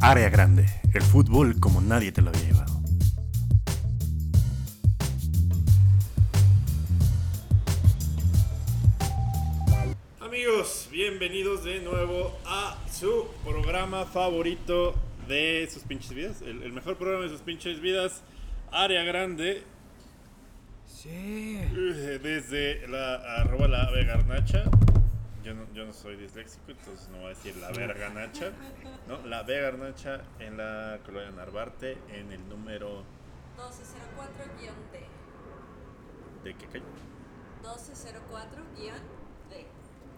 Área grande, el fútbol como nadie te lo había llevado. Amigos, bienvenidos de nuevo a su programa favorito de sus pinches vidas. El, el mejor programa de sus pinches vidas, Área Grande. Sí. eh, Desde la arroba la vegarnacha. Yo no, yo no soy disléxico, entonces no voy a decir la verganacha. No, la vegarnacha en la colonia Narvarte, en el número 1204-D. de qué calle. 1204-D.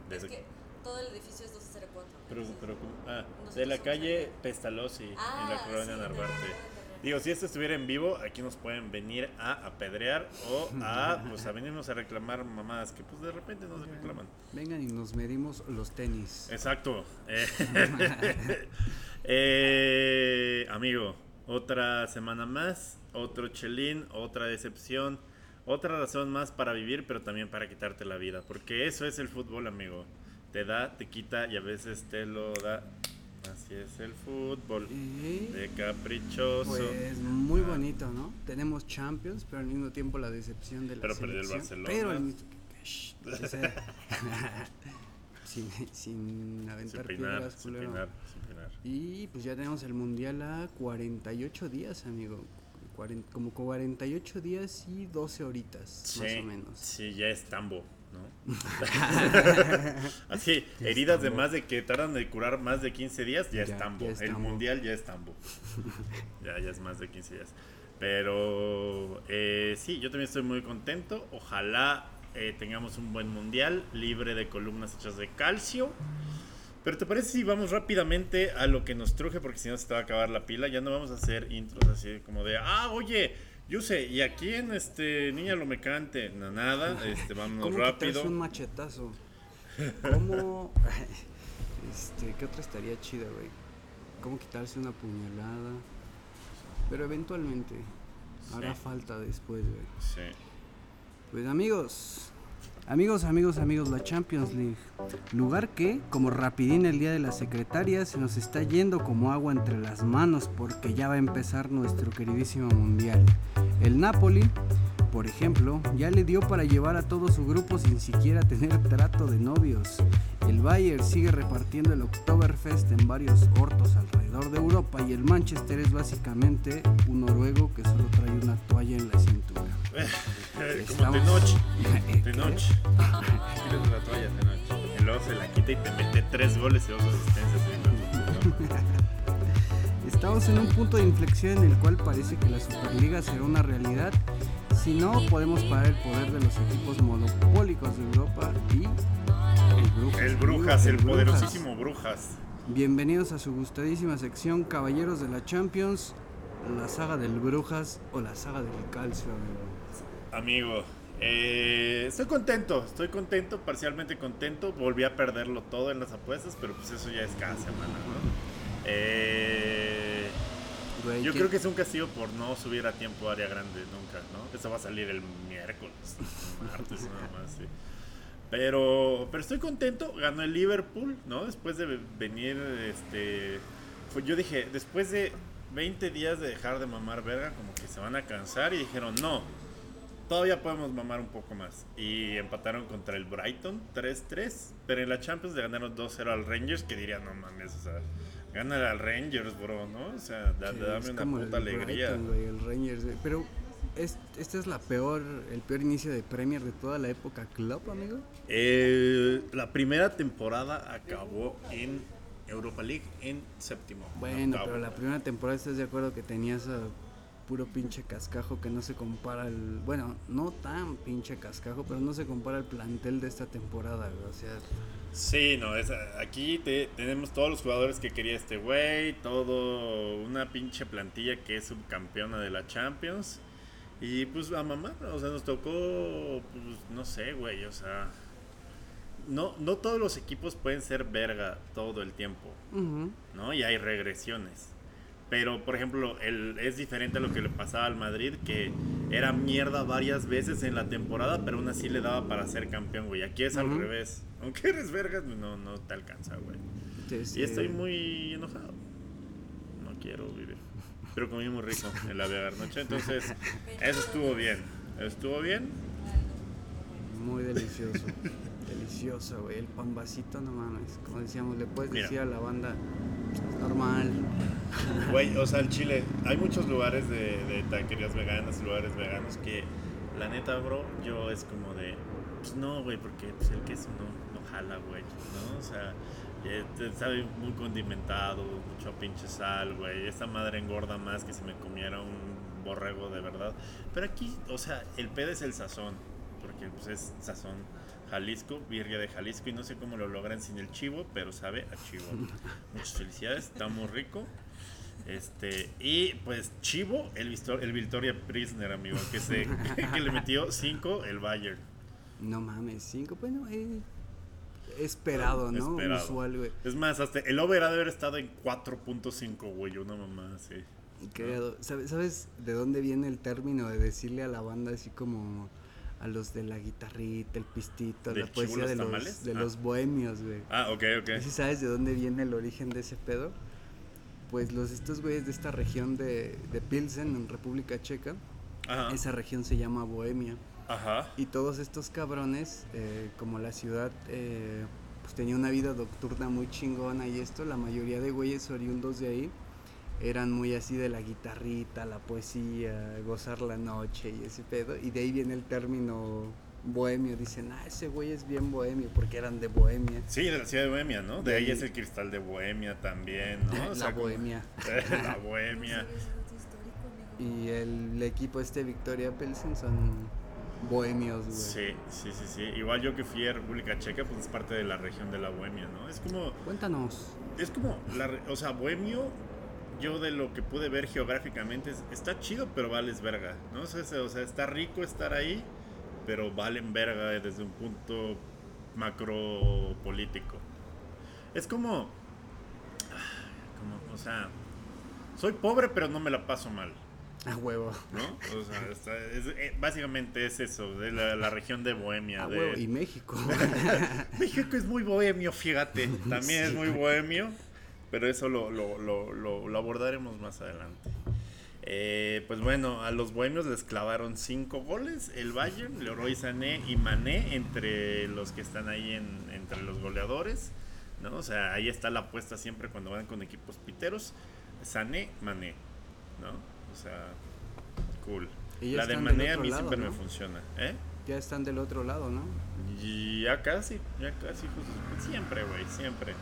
Desde- Es que todo el edificio es 1204. Pero, pero, ah, de la calle. Pestalozzi, en Ah, la colonia sí, Narvarte. Digo, si esto estuviera en vivo, aquí nos pueden venir a apedrear o a, pues, a venirnos a reclamar mamadas que, pues, de repente nos reclaman. Vengan y nos medimos los tenis. Exacto. Eh, eh, amigo, otra semana más, otro chelín, otra decepción, otra razón más para vivir, pero también para quitarte la vida. Porque eso es el fútbol, amigo. Te da, te quita y a veces te lo da. Así es el fútbol. Y, De caprichoso. pues muy bonito, ¿no? Tenemos Champions, pero al mismo tiempo la decepción de la Pero perdió el selección. Barcelona. Pero al mismo Shh, o sea, sin, sin aventar sin peinar, piedras, sin peinar, sin peinar. Y pues ya tenemos el mundial a 48 días, amigo. Cuaren- como 48 días y 12 horitas, más Sí, o menos. Sí, ya es tambo, ¿no? Así, heridas de más de que tardan de curar más de 15 días, ya, Ya, es tambo. ya es El tambo. mundial ya es tambo. ya, ya es más de 15 días. Pero eh, sí, yo también estoy muy contento. Ojalá eh, tengamos un buen mundial, libre de columnas hechas de calcio. Pero ¿te parece si vamos rápidamente a lo que nos truje? Porque si no se te va a acabar la pila. Ya no vamos a hacer intros así como de, ah, oye, yo sé, y aquí en este Niña lo me cante. No, nada, este, vámonos ¿Cómo rápido. un machetazo? ¿Cómo? este, ¿qué otra estaría chida, güey? ¿Cómo quitarse una puñalada? Pero eventualmente hará falta después, güey. Sí. Pues amigos, amigos, amigos, amigos, la Champions League. Lugar que, como rapidín el día de la secretaria, se nos está yendo como agua entre las manos porque ya va a empezar nuestro queridísimo mundial. El Napoli, por ejemplo, ya le dio para llevar a todo su grupo sin siquiera tener trato de novios. El Bayern sigue repartiendo el Oktoberfest en varios hortos alrededor de Europa y el Manchester es básicamente un noruego que solo trae una toalla en la cintura. Como Estamos- Tenoch. ¿Qué? Tenoch. Tienes una toalla, Tenoch. Y luego se la quita y te mete tres goles y dos asistencias. Estamos en un punto de inflexión en el cual parece que la Superliga será una realidad. Si no, podemos parar el poder de los equipos monopólicos de Europa y el Brujas. El Brujas, el Brujas. poderosísimo Brujas. Bienvenidos a su gustadísima sección Caballeros de la Champions, la saga del Brujas o la saga del Calcio. amigo. Amigo, eh, estoy contento, estoy contento, parcialmente contento. Volví a perderlo todo en las apuestas, pero pues eso ya es cada semana, ¿no? Eh, Güey, yo ¿qué- creo que es un castigo por no subir a tiempo a área grande nunca, ¿no? Eso va a salir el miércoles, martes nada más, sí. Pero, pero estoy contento, ganó el Liverpool, ¿no? Después de venir, este... fue- yo dije, después de 20 días de dejar de mamar verga, como que se van a cansar y dijeron, no, todavía podemos mamar un poco más. Y empataron contra el Brighton 3-3, pero en la Champions le ganaron 2-0 al Rangers, que diría, no mames, o sea, gánale al Rangers, bro, ¿no? O sea, da- Sí, dame una puta alegría. Brighton, el Rangers, güey. Pero es, este es la peor, el peor inicio de Premier de toda la época club, amigo. Eh, la primera temporada acabó en Europa League en séptimo. Bueno, pero la primera temporada estás de acuerdo que tenías a puro pinche cascajo que no se compara al, bueno, no tan pinche cascajo, pero no se compara al plantel de esta temporada, güey. O sea, Sí, no, es, aquí te- tenemos todos los jugadores que quería este güey, todo una pinche plantilla que es subcampeona de la Champions. Y pues a mamá, o sea, nos tocó, pues no sé, güey, o sea, no, no todos los equipos pueden ser verga todo el tiempo, ¿no? Y hay regresiones. Pero, por ejemplo, el, es diferente a lo que le pasaba al Madrid, que era mierda varias veces en la temporada, pero aún así le daba para ser campeón, güey. Aquí es al Ujú. revés. Aunque eres vergas, no, no te alcanza, güey. Entonces, Y estoy eh, muy enojado. No quiero vivir. Pero comí muy rico en la Vega Noche, entonces eso estuvo bien. Estuvo bien. Muy delicioso. delicioso, güey. El pan vasito, no mames. Como decíamos, le puedes Mira. decir a la banda, "Es normal. Güey, o sea, el Chile, hay muchos lugares de, de taquerías veganas, lugares veganos que, la neta, bro, yo es como de, pues no, güey, porque pues, el queso no, no jala, güey, ¿no? O sea, sabe muy condimentado, mucho pinche sal, güey. Esta madre engorda más que si me comiera un borrego de verdad. Pero aquí, o sea, el pedo es el sazón, porque pues es sazón Jalisco, birria de Jalisco, y no sé cómo lo logran sin el chivo, pero sabe a chivo. Muchas felicidades, está muy rico. Este, y pues Chivo, el, Vistor- el Victoria Prisoner, amigo, que, se, que le metió 5 el Bayern. No mames, cinco, bueno, eh, esperado, ¿no? Esperado. Usual, güey. Es más, hasta el over ha de haber estado en 4.5, güey, una mamá así. ¿Sabes, ¿Sabes de dónde viene el término de decirle a la banda así como a los de la guitarrita, el pistito, ¿De la poesía de los, de Ah. los bohemios, güey? Ah, ok, ok. ¿Sí sabes de dónde viene el origen de ese pedo? Pues los estos güeyes de esta región de, de Pilsen, en República Checa, Ajá. esa región se llama Bohemia. Ajá. Y todos estos cabrones, eh, como la ciudad eh, pues tenía una vida nocturna muy chingona y esto, la mayoría de güeyes oriundos de ahí eran muy así de la guitarrita, la poesía, gozar la noche y ese pedo. Y de ahí viene el término bohemio. Dicen, ah, ese güey es bien bohemio porque eran de Bohemia. Sí, de la ciudad de Bohemia, ¿no? De De ahí ahí- es el cristal de Bohemia también, ¿no? O la como- Bohemia. la Bohemia. Y el equipo este Victoria Pilsen son bohemios, güey. Sí, sí, sí, sí. Igual yo que fui a República Checa, pues es parte de la región de la Bohemia, ¿no? Es como, Cuéntanos. es como, la, re- o sea, Bohemio, yo de lo que pude ver geográficamente, es- está chido, pero vales verga, ¿no? O sea, es- o sea, está rico estar ahí, pero valen verga desde un punto macro político. Es como, como, o sea, soy pobre, pero no me la paso mal. A huevo. ¿No? O sea, está- es- eh, básicamente es eso, de la, la región de Bohemia. A de- huevo. Y México. México es muy bohemio, fíjate. También es muy bohemio. Pero eso lo, lo- lo- lo- lo abordaremos más adelante. Eh, pues bueno, a los bohemios les clavaron cinco goles. El Bayern, Leroy Sané y Mané entre los que están ahí en, entre los goleadores. ¿no? O sea, ahí está la apuesta siempre cuando van con equipos piteros. Sané, Mané. ¿no? O sea, cool. La de Mané a mí lado, siempre ¿no? me funciona. ¿Eh? ya están del otro lado, ¿no? Y ya casi, ya casi, pues, siempre, güey, siempre.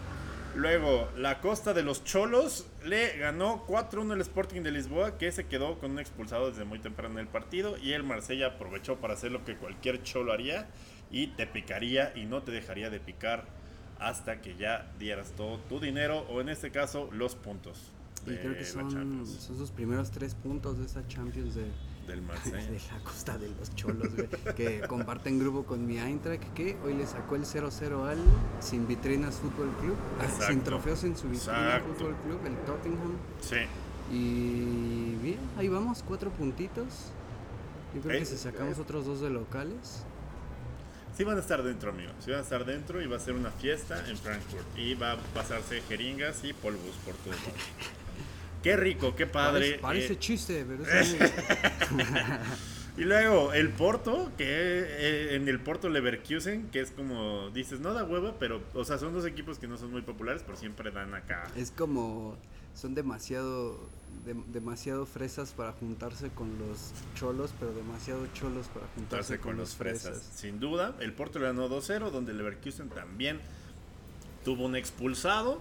Luego, la Costa de los Cholos le ganó 4-1 el Sporting de Lisboa, que se quedó con un expulsado desde muy temprano en el partido. Y el Marsella aprovechó para hacer lo que cualquier cholo haría y te picaría y no te dejaría de picar hasta que ya dieras todo tu dinero o en este caso los puntos. Y creo que son, son sus primeros tres puntos de esa Champions de, del de Marsella. la costa de los cholos, güey. que comparten grupo con mi Eintracht, que hoy le sacó el 0-0 al Sin Vitrinas Fútbol Club. ah, Sin trofeos en su vitrina Exacto. Fútbol Club, el Tottenham. Sí. Y bien, ahí vamos, cuatro puntitos. Yo creo Eh, que si sacamos eh. otros dos de locales. Sí van a estar dentro, amigos. Sí van a estar dentro y va a ser una fiesta en Frankfurt. Y va a pasarse jeringas y polvos por lados. Qué rico, qué padre. Parece, parece eh, chiste, pero es y luego el Porto, que eh, en el Porto Leverkusen, que es como dices, no da hueva, pero, o sea, son dos equipos que no son muy populares, pero siempre dan acá. Es como son demasiado de- demasiado fresas para juntarse con los cholos, pero demasiado cholos para juntarse Juntarse con los fresas. Sin duda, el Porto le ganó 2-0, donde Leverkusen también tuvo un expulsado.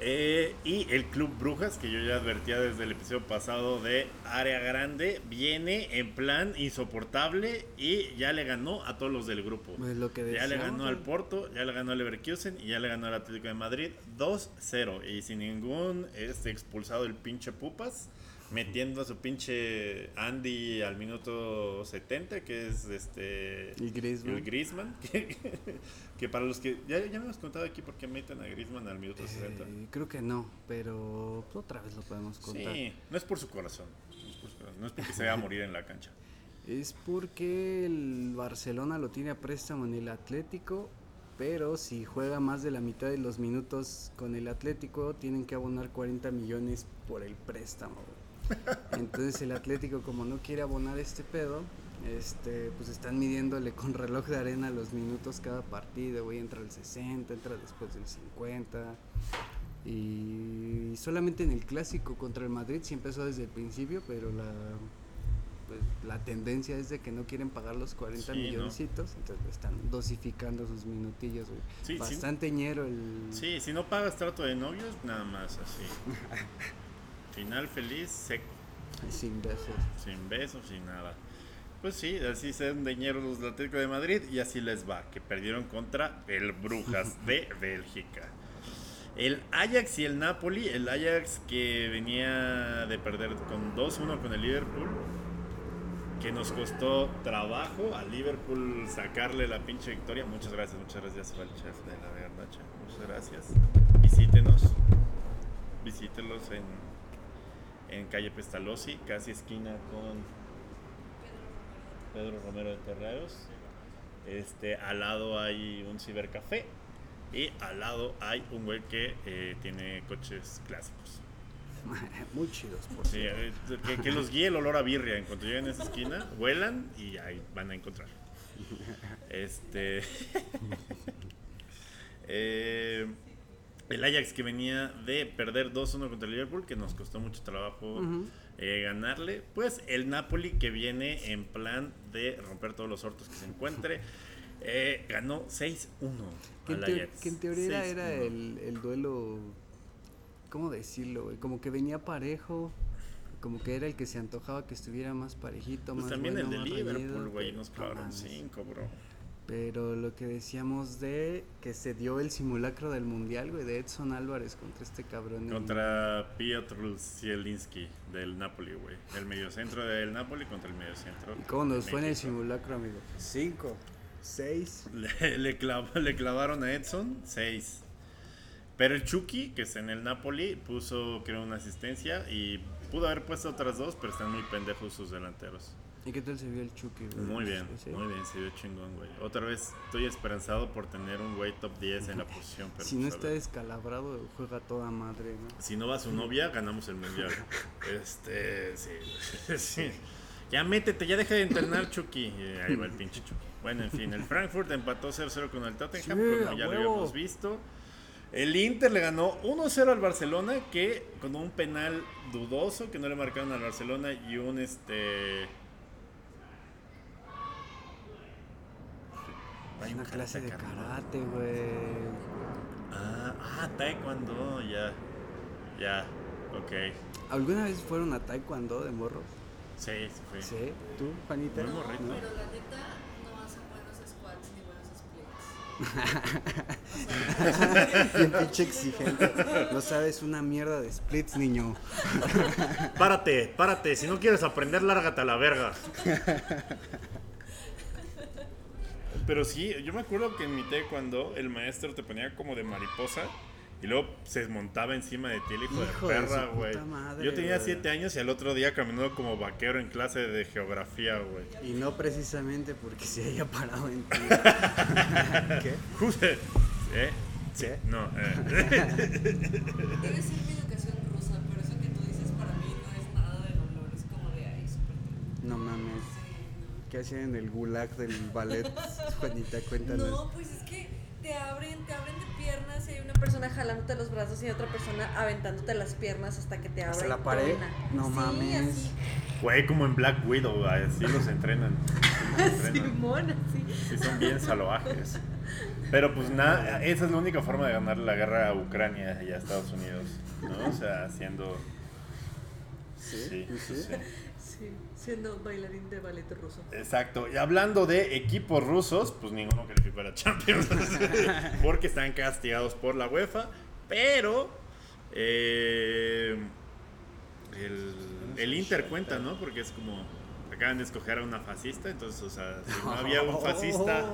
Eh, y el Club Brujas, que yo ya advertía desde el episodio pasado de Área Grande, viene en plan insoportable y ya le ganó a todos los del grupo. Pues lo que Ya le ganó al. Porto, ya le ganó al Leverkusen y ya le ganó al Atlético de Madrid 2-0. Y sin ningún este, expulsado el pinche Pupas, metiendo a su pinche Andy al minuto 70, que es este Y Griezmann. el Griezmann, que, que para los que ya, ya me hemos contado aquí por qué meten a Griezmann al minuto 60. Eh, creo que no, pero otra vez lo podemos contar. Sí, no es por su corazón, no es, por su corazón, no es porque se vaya a morir en la cancha. Es porque el Barcelona lo tiene a préstamo en el Atlético, pero si juega más de la mitad de los minutos con el Atlético, tienen que abonar 40 millones por el préstamo. Entonces el Atlético, como no quiere abonar este pedo, este, pues están midiéndole con reloj de arena los minutos cada partido, güey, entra el 60, entra después del 50. Y solamente en el clásico contra el Madrid sí empezó desde el principio, pero la pues, la tendencia es de que no quieren pagar los 40 Sí, ¿no? milloncitos, entonces están dosificando sus minutillos, güey. Sí, sí. Bastante ñero el... Sí, si no pagas trato de novios, nada más así. Final feliz, seco, Sin besos. sin besos, sin nada. Pues sí, así se dan deñeros los del Atlético de Madrid y así les va, que perdieron contra el Brujas de Bélgica. El Ajax y el Napoli, el Ajax que venía de perder con 2-1 con el Liverpool, que nos costó trabajo a Liverpool sacarle la pinche victoria. Muchas gracias, muchas gracias al chef de la Vernacha. Muchas gracias. Visítenos, visítelos en, en calle Pestalozzi, casi esquina con Pedro Romero de Terreros. Este, al lado hay un cibercafé y al lado hay un güey que eh, tiene coches clásicos. Muy chidos, por Sí, eh, que, que los guíe el olor a birria. En cuanto lleguen a esa esquina, huelan y ahí van a encontrar. Este. eh, el Ajax que venía de perder 2-1 contra el Liverpool, que nos costó mucho trabajo eh, ganarle. Pues el Napoli que viene en plan de romper todos los hortos que se encuentre. eh, ganó 6-1 Que en, al Ajax. que en teoría era 6-1. el, el duelo, ¿cómo decirlo? güey? Como que venía parejo, como que era el que se antojaba que estuviera más parejito, Pues más también bueno, el de Liverpool, güey, nos mames. 5, bro. Pero lo que decíamos de que se dio el simulacro del mundial, güey, de Edson Álvarez contra este cabrón. en- Contra Piotr Zielinski del Napoli, güey. El mediocentro del Napoli contra el mediocentro. ¿Y cómo nos fue en el simulacro, amigo? Cinco, seis. Le, le clav- le clavaron a Edson 6. Pero el Chucky, que es en el Napoli, puso, creo, una asistencia y pudo haber puesto otras dos, pero están muy pendejos sus delanteros. ¿Y qué tal se vio el Chucky, güey? Muy bien, muy bien, se vio chingón, güey. Otra vez estoy esperanzado por tener un güey top 10 en la posición. Pero Si no pues, está descalabrado, juega toda madre, ¿no? Si no va su novia, ganamos el mundial. Este, sí, sí. Ya métete, ya deja de entrenar, Chucky. Y ahí va el pinche Chucky. Bueno, en fin, el Frankfurt empató 0-0 con el Tottenham, Sí, como ya lo habíamos visto. El Inter le ganó 1-0 al Barcelona, que con un penal dudoso que no le marcaron al Barcelona y un este. Hay un Una clase de karate güey. Ah, ah, taekwondo, ya. Ya, ok. ¿Alguna vez fueron a Taekwondo de morros? Sí, sí fue. Sí. ¿Tú, Juanita? Muy morrito. ¿No? Pero la neta no hacen buenos squats ni buenos splits. Bien pinche exigente. No sabes una mierda de splits, niño. Párate, párate. Si no quieres aprender, lárgate a la verga. Pero sí, yo me acuerdo que en mi taekwondo el maestro te ponía como de mariposa y luego se desmontaba encima de ti el hijo, Hijo de perra, güey. Yo tenía siete años y al otro día caminando como vaquero en clase de geografía, güey. Y no precisamente porque se haya parado en ti. ¿Qué? Justo. ¿Eh? ¿Sí? No, eh. ¿Qué hacían en el gulag del ballet? Juanita, cuéntanos. No, pues es que te abren, te abren de piernas y hay una persona jalándote los brazos y otra persona aventándote las piernas hasta que te abra ¿Hasta y la pared? No Sí, mames. así. Güey, como en Black Widow, güey, así los entrenan. Así los entrenan. Simón, así. Sí, son bien salvajes. Pero pues nada, esa es la única forma de ganar la guerra a Ucrania y a Estados Unidos, ¿no? O sea, haciendo... ¿Sí? Sí, ¿Sí? sí, sí. Siendo bailarín de ballet ruso. Exacto. Y hablando de equipos rusos, pues ninguno calificó a la Champions. porque están castigados por la UEFA. Pero... eh, el el Inter cuenta, ¿no? Porque es como acaban de escoger a una fascista, entonces, o sea, si no había un fascista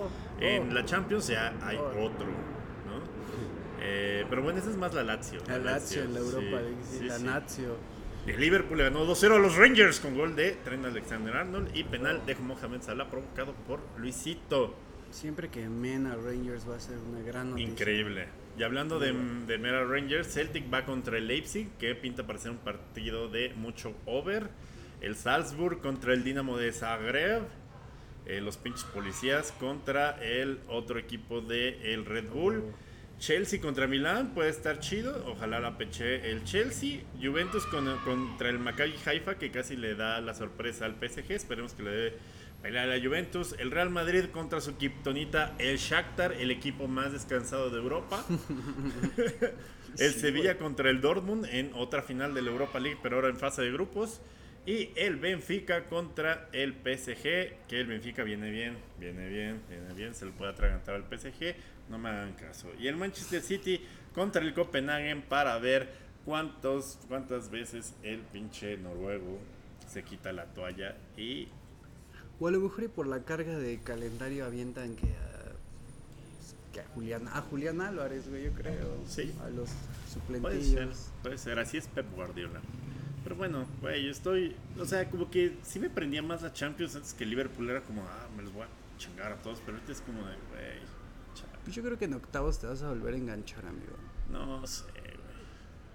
en la Champions, ya hay otro, ¿no? Eh, pero bueno, esa es más la Lazio. La Lazio en la Europa sí, sí, la sí. Lazio. El Liverpool le ganó 2-0 a los Rangers con gol de Trent Alexander-Arnold y penal de Mohamed Salah provocado por Luisito. Siempre que Mena Rangers va a ser una gran noticia. Increíble. Y hablando de, de Mera Rangers, Celtic va contra el Leipzig, que pinta para ser un partido de mucho over. El Salzburg contra el Dinamo de Zagreb. Eh, los pinches policías contra el otro equipo de el Red Bull. Chelsea contra Milán puede estar chido. Ojalá la peche el Chelsea. Juventus con- contra el Maccabi Haifa, que casi le da la sorpresa al PSG. Esperemos que le dé pelea a la Juventus. El Real Madrid contra su Kryptonita, el Shakhtar, el equipo más descansado de Europa. el Sevilla contra el Dortmund en otra final de la Europa League, pero ahora en fase de grupos. Y el Benfica contra el PSG, que el Benfica viene bien, viene bien, viene bien, se le puede atragantar al PSG, no me hagan caso. Y el Manchester City contra el Copenhagen para ver cuántos, cuántas veces el pinche noruego se quita la toalla y O a lo mejor y por la carga de calendario avientan que a, que a Julián, a Julián Álvarez, güey, yo creo. Sí. A los Puede ser, suplentillos. puede ser, así es Pep Guardiola. Pero bueno, güey, yo estoy, o sea, como que sí me prendía más la Champions antes que Liverpool era como, ah, me los voy a chingar a todos, pero ahorita es como de, güey. Pues yo creo que en octavos te vas a volver a enganchar, amigo. no sé, güey.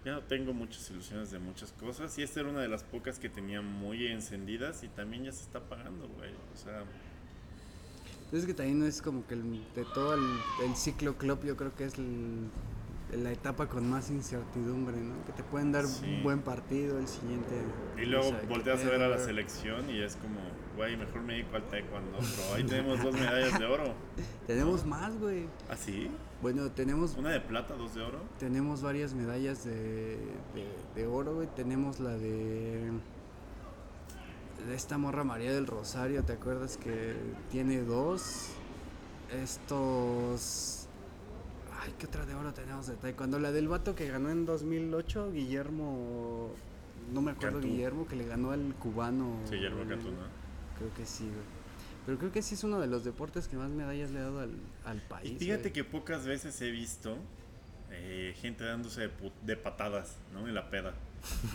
Ya no tengo muchas ilusiones de muchas cosas y esta era una de las pocas que tenía muy encendidas y también ya se está apagando, güey. O sea, Entonces que también no es como que el- de todo el, el ciclo club yo creo que es el- la etapa con más incertidumbre, ¿no? Que te pueden dar Sí. un buen partido el siguiente. y luego volteas a ver a la selección y es como, güey, mejor me dedico al taekwondo, bro. Ahí tenemos dos medallas de oro. Tenemos más, güey. ¿Ah, sí? Bueno, tenemos Una de plata, dos de oro. tenemos varias medallas de, de, de oro, güey. Tenemos la de de esta morra María del Rosario, ¿te acuerdas que tiene dos? Estos Ay, ¿qué otra de oro tenemos de taekwondo? La del vato que ganó en 2008, Guillermo no me acuerdo Cantú. Guillermo que le ganó al cubano. Sí, Guillermo. Cantú, ¿no? Creo que sí, güey. Pero creo que sí es uno de los deportes que más medallas le ha dado al, al país. Y fíjate güey. que pocas veces he visto eh, gente dándose de, de patadas, ¿no? En la peda.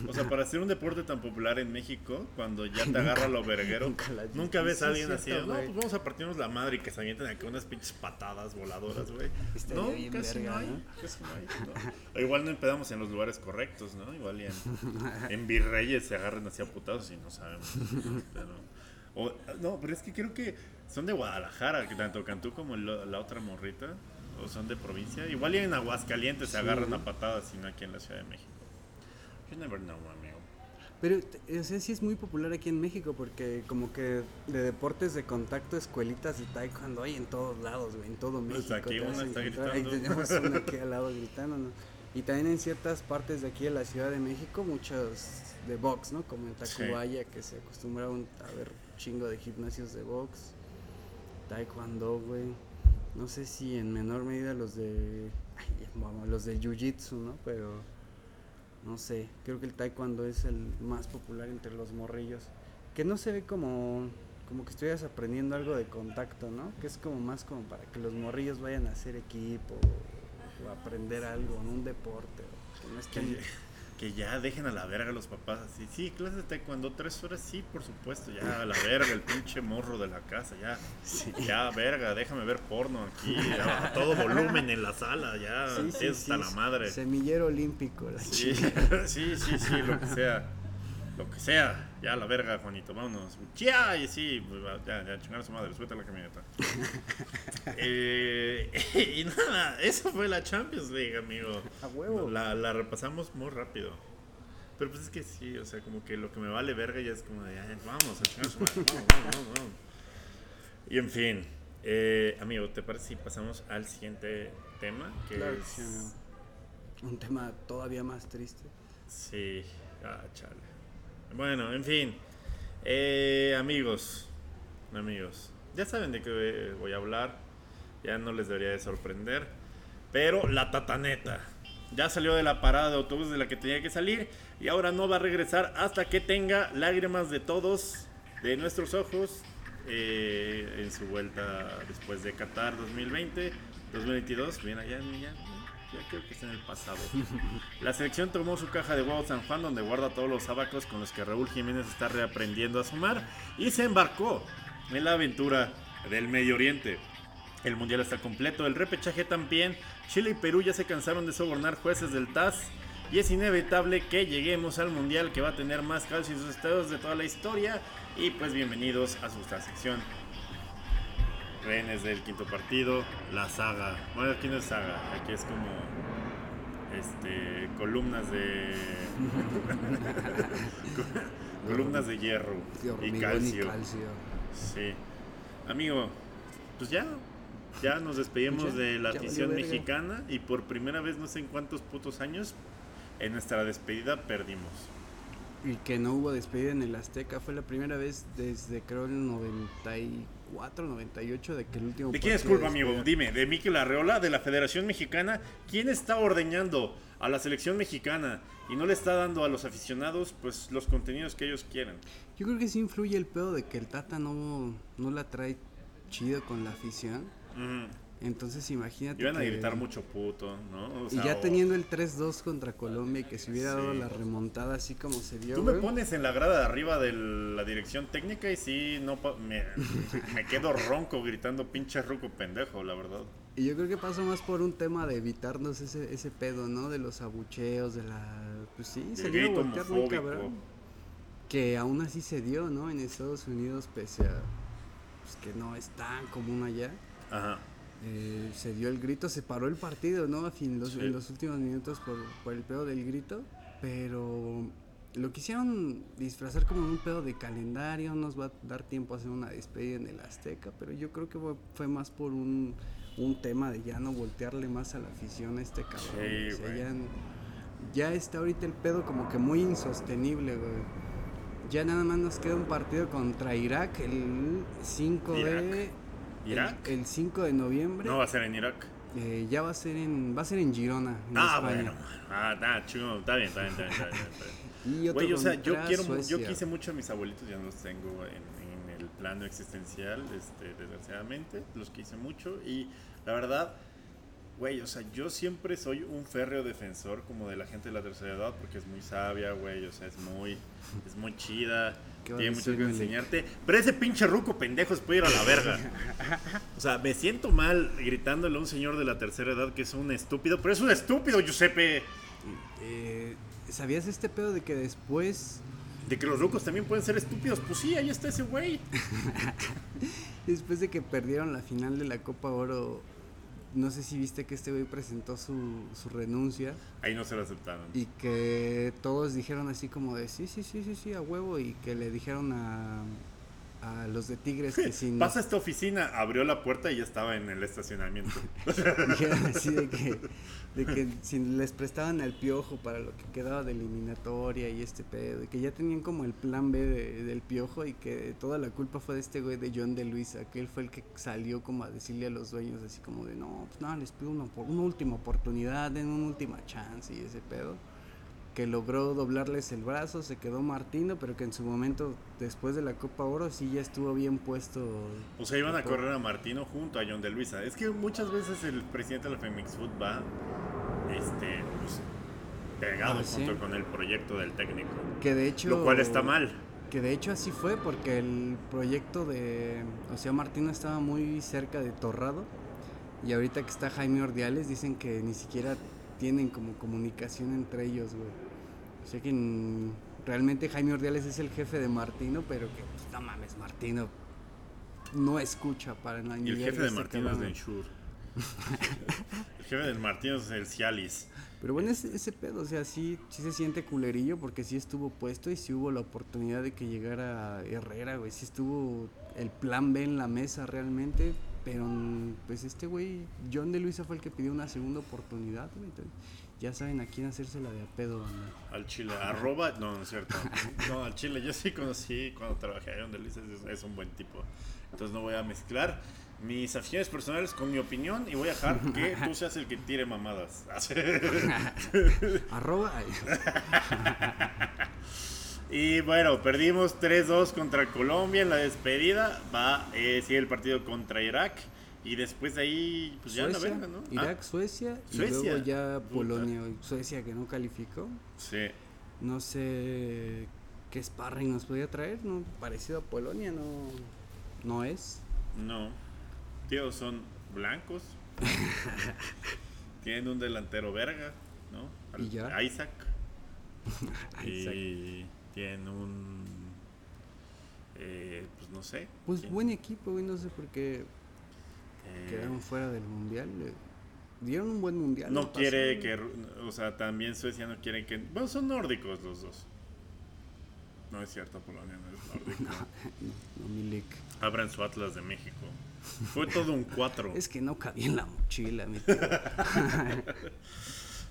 O sea, para hacer un deporte tan popular en México, cuando ya te agarra lo verguero, nunca la- nunca ves a alguien así, no, pues vamos a partirnos la madre y que se avienten aquí unas pinches patadas voladoras, güey. No, casi verga, no hay, ¿no? casi no hay. no. O igual no empedamos en los lugares correctos, ¿no? Igual en, en Virreyes se agarran así a putados y no sabemos. Pero, o- no, pero es que creo que son de Guadalajara, que tanto Cantú como lo- la otra morrita, o son de provincia. Igual y en Aguascalientes se Sí. agarran a patadas y no aquí en la Ciudad de México. You never know, amigo. Pero, o sea, sí es muy popular aquí en México porque como que de deportes de contacto, escuelitas de taekwondo hay en todos lados, güey, en todo Pues México. aquí te vas una está encontrar. Ahí gritando. tenemos una aquí al lado gritando, ¿no? Y también en ciertas partes de aquí de la Ciudad de México, muchos de box, ¿no? Como en Sí. Tacubaya, que se acostumbra un- a ver chingo de gimnasios de box, taekwondo, güey. No sé si en menor medida los de, vamos, los de jiu-jitsu, ¿no? Pero no sé, creo que el taekwondo es el más popular entre los morrillos. Que no se ve como, como que estuvieras aprendiendo algo de contacto, ¿no? Que es como más como para que los morrillos vayan a hacer equipo o, aprender algo en un deporte. que. Que, ya dejen a la verga los papás así. Sí, clases de taekwondo, tres horas, sí, por supuesto. Ya a la verga, el pinche morro de la casa, ya. Ya, verga, déjame ver porno aquí. ya, a todo volumen en la sala, ya. Sí, hasta la madre. Semillero olímpico. La Sí, sí, sí, sí, lo que sea. Lo que sea. Ya, la verga, Juanito, vámonos. Ya, y sí, pues, ya, ya, chingar a su madre, suelta la camioneta. Eh, y nada, eso fue la Champions League, amigo. A huevo. La, la repasamos muy rápido. Pero pues es que sí, o sea, como que lo que me vale verga ya es como de, "Ay, vamos, a chingar a su madre, vamos, vamos, vamos, vamos". Y en fin, eh, amigo, ¿te parece si pasamos al siguiente tema? Que Claro que es... sí, amigo. Un tema todavía más triste. Sí, ah, chale. Bueno, en fin. Eh, amigos, amigos, ya saben de qué voy a hablar. Ya no les debería de sorprender. Pero la tataneta. ya salió de la parada de autobús de la que tenía que salir y ahora no va a regresar hasta que tenga lágrimas de todos, de nuestros ojos, eh, en su vuelta después de Qatar 2020, 2022. Bien, allá, ya, ya creo que está en el pasado. La selección tomó su caja de huevos San Juan, donde guarda todos los abacos con los que Raúl Jiménez está reaprendiendo a sumar, y se embarcó en la aventura del Medio Oriente. El mundial está completo, el repechaje también. Chile y Perú ya se cansaron de sobornar jueces del TAS. Y es inevitable que lleguemos al mundial que va a tener más calcio en sus estados de toda la historia. Y pues bienvenidos a su sección. Rehenes del quinto partido, la saga. Bueno, aquí no es saga, aquí es como este columnas de columnas de hierro y calcio. Sí. Amigo, pues ya. Ya nos despedimos de la afición mexicana y por primera vez no sé en cuántos putos años en nuestra despedida perdimos. Y que no hubo despedida en el Azteca. Fue la primera vez desde creo el 94, 98 de que el último. ¿De quién es culpa, amigo? Dime, ¿de Miquel Arreola, de la Federación Mexicana? ¿Quién está ordeñando a la selección mexicana y no le está dando a los aficionados pues los contenidos que ellos quieren? Yo creo que sí influye el pedo de que el Tata no, no la trae chido con la afición. Ujú. Entonces imagínate. Iban a que- gritar mucho puto, ¿no? O Y ya o- teniendo el 3-2 contra Colombia y que se hubiera dado la remontada así como se dio. Tú me pones en la grada de arriba de la dirección técnica y sí, no me, me quedo ronco gritando pinche ruco pendejo, la verdad. Y yo creo que pasó más por un tema de evitarnos ese, ese pedo, ¿no? De los abucheos, de la... Pues sí, El se voltear muy cabrón. Que aún así se dio, ¿no? En Estados Unidos, pese a pues, que no es tan común allá. Ajá. Eh, se dio el grito, se paró el partido, ¿no? A fin, los, Sí. En los últimos minutos por, por el pedo del grito. Pero lo quisieron disfrazar como un pedo de calendario, nos va a dar tiempo a hacer una despedida en el Azteca, pero yo creo que fue, más por un, un tema de ya no voltearle más a la afición a este cabrón. Sí, o sea, güey. ya, ya está ahorita el pedo como que muy insostenible, güey. Ya nada más nos queda un partido contra Irak el 5 de... Irak. El, el 5 de noviembre. No va a ser en Irak. Eh, ya va a ser en va a ser en Girona, en Ah, España. bueno. Ah, está chido. Está bien, está bien, está bien. Está bien, está bien. Y otro Güey, o sea, yo quiero, yo quise mucho a mis abuelitos, ya no los tengo en, en el plano existencial, este, desgraciadamente, los quise mucho y la verdad, güey, o sea, yo siempre soy un férreo defensor como de la gente de la tercera edad porque es muy sabia, güey, o sea, es muy, es muy chida, ¿Qué va a tiene mucho que enseñarte, pero ese pinche ruco pendejo se puede ir a la verga. O sea, me siento mal gritándole a un señor de la tercera edad que es un estúpido, pero es un estúpido, Giuseppe. Eh, ¿Sabías este pedo de que después De que los rucos también pueden ser estúpidos. Pues sí, ahí está ese güey. después de que perdieron la final de la Copa Oro, no sé si viste que este güey presentó su, su renuncia Ahí no se lo aceptaron. y que todos dijeron así como de sí, sí, sí, sí, sí, a huevo y que le dijeron a, a los de Tigres que si no Pasa esta oficina, abrió la puerta y ya estaba en el estacionamiento. dijeron así de que, de que si les prestaban al piojo para lo que quedaba de eliminatoria y este pedo, y que ya tenían como el plan B de- del piojo y que toda la culpa fue de este güey de John de Luisa, que él fue el que salió como a decirle a los dueños así como de no, pues nada, les pido una, una última oportunidad, den una última chance y ese pedo. Que logró doblarles el brazo, se quedó Martino, pero que en su momento, después de la Copa Oro, sí ya estuvo bien puesto. O sea, iban a correr a Martino junto a John de Luisa. Es que muchas veces el presidente de la Femix Food va este, pues, pegado Ah, sí. junto con el proyecto del técnico. Que de hecho. Lo cual está mal. Que de hecho así fue porque el proyecto de o sea Martino estaba muy cerca de Torrado y ahorita que está Jaime Ordiales dicen que ni siquiera tienen como comunicación entre ellos, güey. O sea que mm, realmente Jaime Ordiales es el jefe de Martino, pero que pues, no mames, Martino no escucha para nada. Y el jefe de Martino es de Ensure. el jefe del Martino es el Cialis. Pero bueno, ese, ese pedo, o sea, sí, sí se siente culerillo porque sí estuvo puesto y sí hubo la oportunidad de que llegara Herrera, güey. Sí estuvo el plan B en la mesa realmente, pero mm, pues este güey, John de Luisa fue el que pidió una segunda oportunidad, güey. Entonces, ya saben a quién hacérsela de a pedo, banda. Al Chile, arroba, no, no es cierto. No, al Chile, yo sí conocí cuando trabajé ahí donde Luis es, es un buen tipo. Entonces no voy a mezclar. mis aficiones personales con mi opinión y voy a dejar que tú seas el que tire mamadas. Arroba. Y bueno, perdimos 3-2 contra Colombia en la despedida. Va, eh, sigue el partido contra Irak. Y después de ahí, pues ya la Suecia, verga, ¿no? Irak, Ah, Suecia, y Suecia. luego ya Puta. Polonia, Suecia que no calificó. sí. No sé qué sparring nos podía traer, no parecido a Polonia, no, no es. No. Tío, son blancos. Tienen un delantero verga, ¿no? Al- ¿Y ya? Isaac. Isaac. Y tienen un. eh, pues no sé. Pues ¿quién? buen equipo, güey, no sé por qué Eh, quedaron fuera del mundial. eh. Dieron un buen mundial. no quiere que. O sea, también Suecia no quiere que. Bueno, son nórdicos los dos. No es cierto, Polonia no es nórdico. No, Milik. Abran su Atlas de México. Fue todo un 4. Es que no cabía en la mochila, mi tío.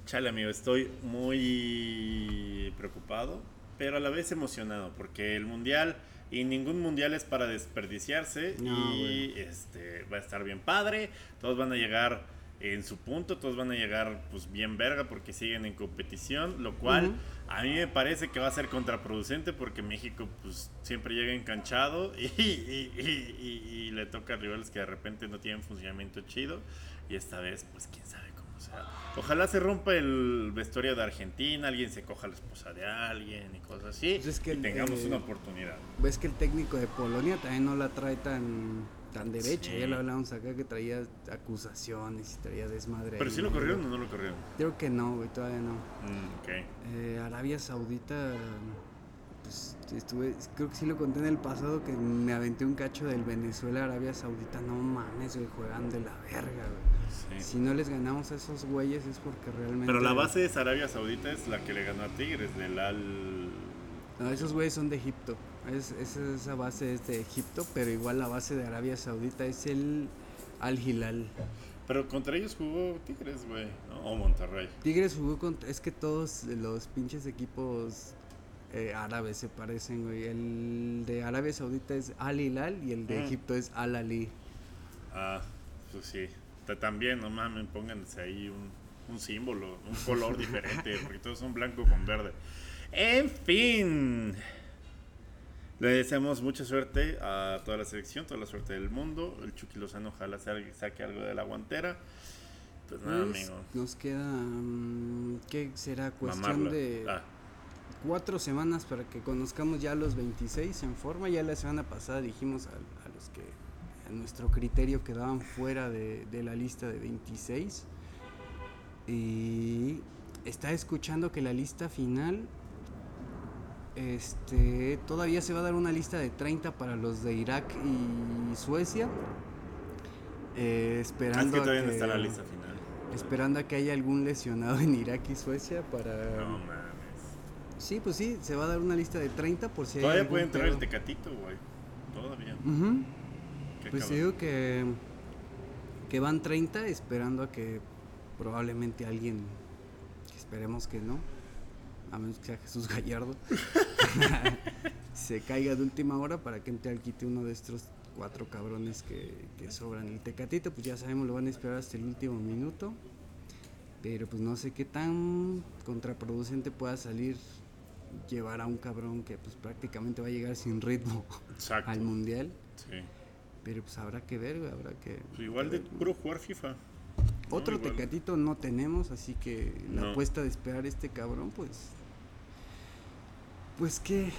Chale, amigo, estoy muy preocupado, pero a la vez emocionado, porque el mundial y ningún mundial es para desperdiciarse No, y este va a estar bien padre, todos van a llegar en su punto, todos van a llegar pues bien verga porque siguen en competición, lo cual a mí me parece que va a ser contraproducente porque México pues siempre llega enganchado y, y- y- y- le toca a rivales que de repente no tienen funcionamiento chido y esta vez pues quién sabe sea. Ojalá se rompa el vestuario de Argentina, alguien se coja la esposa de alguien y cosas así Pues es que y el- tengamos eh, una oportunidad. Ves que el técnico de Polonia también no la trae tan, tan derecha. Sí. Ya lo hablamos acá que traía acusaciones y traía desmadre. Pero ahí, si lo ¿no? corrieron o no lo corrieron. Creo que no, güey, todavía no. Mm, ok. Eh, Arabia Saudita, pues estuve, creo que sí lo conté en el pasado que me aventé un cacho del Venezuela Arabia Saudita. No mames, güey, juegan de la verga, güey. Sí. Si no les ganamos a esos güeyes es porque realmente. Pero la base de Arabia Saudita es la que le ganó a Tigres, del Al... No, esos güeyes son de Egipto. Es, esa, esa base es de Egipto, pero igual la base de Arabia Saudita es el Al Hilal. Pero contra ellos jugó Tigres, güey, ¿no? O Monterrey. Tigres jugó contra. Es que todos los pinches equipos eh, árabes se parecen, güey. El de Arabia Saudita es Al Hilal y el de Mm. Egipto es Al Ali. Ah, pues sí. Ta- También, no mames, pónganse ahí un, un símbolo, un color diferente, porque todos son blanco con verde. En fin. Le deseamos mucha suerte a toda la selección, toda la suerte del mundo. El Chucky Lozano ojalá sa- saque algo de la guantera. Pues nada, Pues, amigo. Nos queda. mm, ¿Qué será? Cuestión Mamarla. de Ah, cuatro semanas para que conozcamos ya los 26 en forma. Ya la semana pasada dijimos a, a los que a nuestro criterio quedaban fuera de, de la lista de 26. Y está escuchando que la lista final. Este, todavía se va a dar una lista de 30 para los de Irak y Suecia. Eh, es esperando que a todavía no que- está la lista final. Esperando a que haya algún lesionado en Irak y Suecia para... No mames. Sí, pues sí, se va a dar una lista de 30 por si hay Todavía algún puede entrar el pedo. tecatito, güey. Todavía. Ujú. Qué Pues te cabrón. digo que, que van 30 esperando a que probablemente alguien, que esperemos que no, a menos que sea Jesús Gallardo, se caiga de última hora para que entre al quite uno de estos cuatro cabrones que, que sobran. El Tecatito, pues ya sabemos, lo van a esperar hasta el último minuto. Pero pues no sé qué tan contraproducente pueda salir llevar a un cabrón que pues prácticamente va a llegar sin ritmo Exacto. al mundial. Sí. Pero pues habrá que ver, güey, habrá que... Pues igual de puro jugar FIFA. Otro igual. tecatito no tenemos, así que la No. apuesta de esperar este cabrón, pues... Pues qué...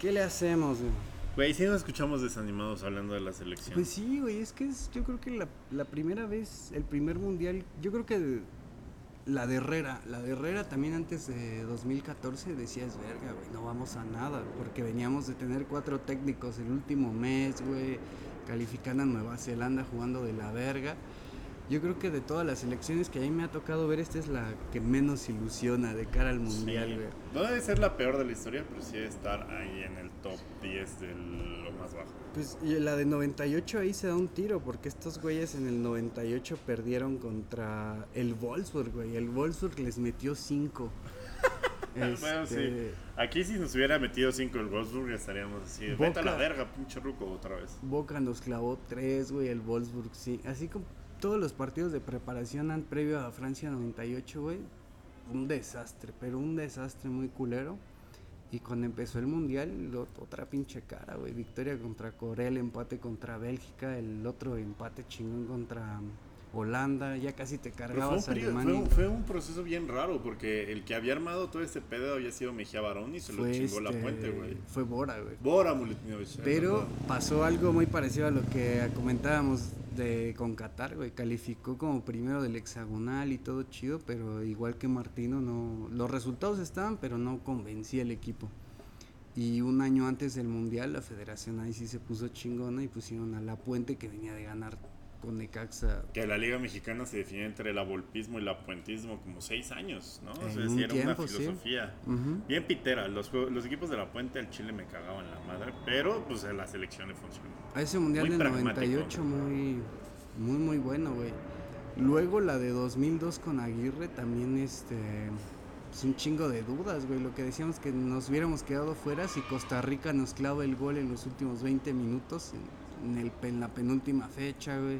¿Qué le hacemos, güey? Güey, si nos escuchamos desanimados hablando de la selección. Pues sí, güey, es que es, yo creo que la, la primera vez, el primer mundial, yo creo que la de Herrera, la de Herrera también antes de 2014 decías, verga, güey, no vamos a nada, porque veníamos de tener cuatro técnicos el último mes, güey, calificando a Nueva Zelanda jugando de la verga. Yo creo que de todas las selecciones que a mí me ha tocado ver, esta es la que menos ilusiona de cara al mundial, Sí. güey. No debe ser la peor de la historia, pero sí debe estar ahí en el top 10 de lo más bajo. Pues y la de 98 ahí se da un tiro, porque estos güeyes en el 98 perdieron contra el Wolfsburg, güey. El Wolfsburg les metió 5. Bueno, sí. Este, Aquí si nos hubiera metido 5 el Wolfsburg estaríamos así. Vete a la Boca. verga, pinche ruco, otra vez. Boca nos clavó tres, güey, el Wolfsburg, sí. Así como todos los partidos de preparación an- previo a Francia 98, güey, un desastre, pero un desastre muy culero. Y cuando empezó el mundial, lo- otra pinche cara, güey. Victoria contra Corea, el empate contra Bélgica, el otro empate chingón contra Holanda. Ya casi te Pero fue un, cargabas fue, Alemania. un, fue un proceso bien raro porque el que había armado todo este pedo había sido Mejía Barón y se lo chingó la este, puente, güey. Fue Bora, güey. Bora Milutinovic. Pero pasó algo muy parecido a lo que comentábamos de con Qatar, güey. Calificó como primero del hexagonal y todo chido, pero igual que Martino, no. Los resultados estaban, pero no convencía el equipo. Y un año antes del mundial, la federación ahí sí se puso chingona y pusieron a La Puente que venía de ganar con Necaxa. Que la Liga Mexicana se define entre el abolpismo y el apuentismo como seis años, ¿no? O sea, un era tiempo, una sí. filosofía. Bien pitera, los, los equipos de la Puente al Chile me cagaban la madre, pero pues en la selección le funcionó. A ese mundial del pragmático. 98 muy muy muy bueno, güey. Luego la de 2002 con Aguirre también este es un chingo de dudas, güey. Lo que decíamos que nos hubiéramos quedado fuera si Costa Rica nos clava el gol en los últimos 20 minutos en, en el, en la penúltima fecha, güey.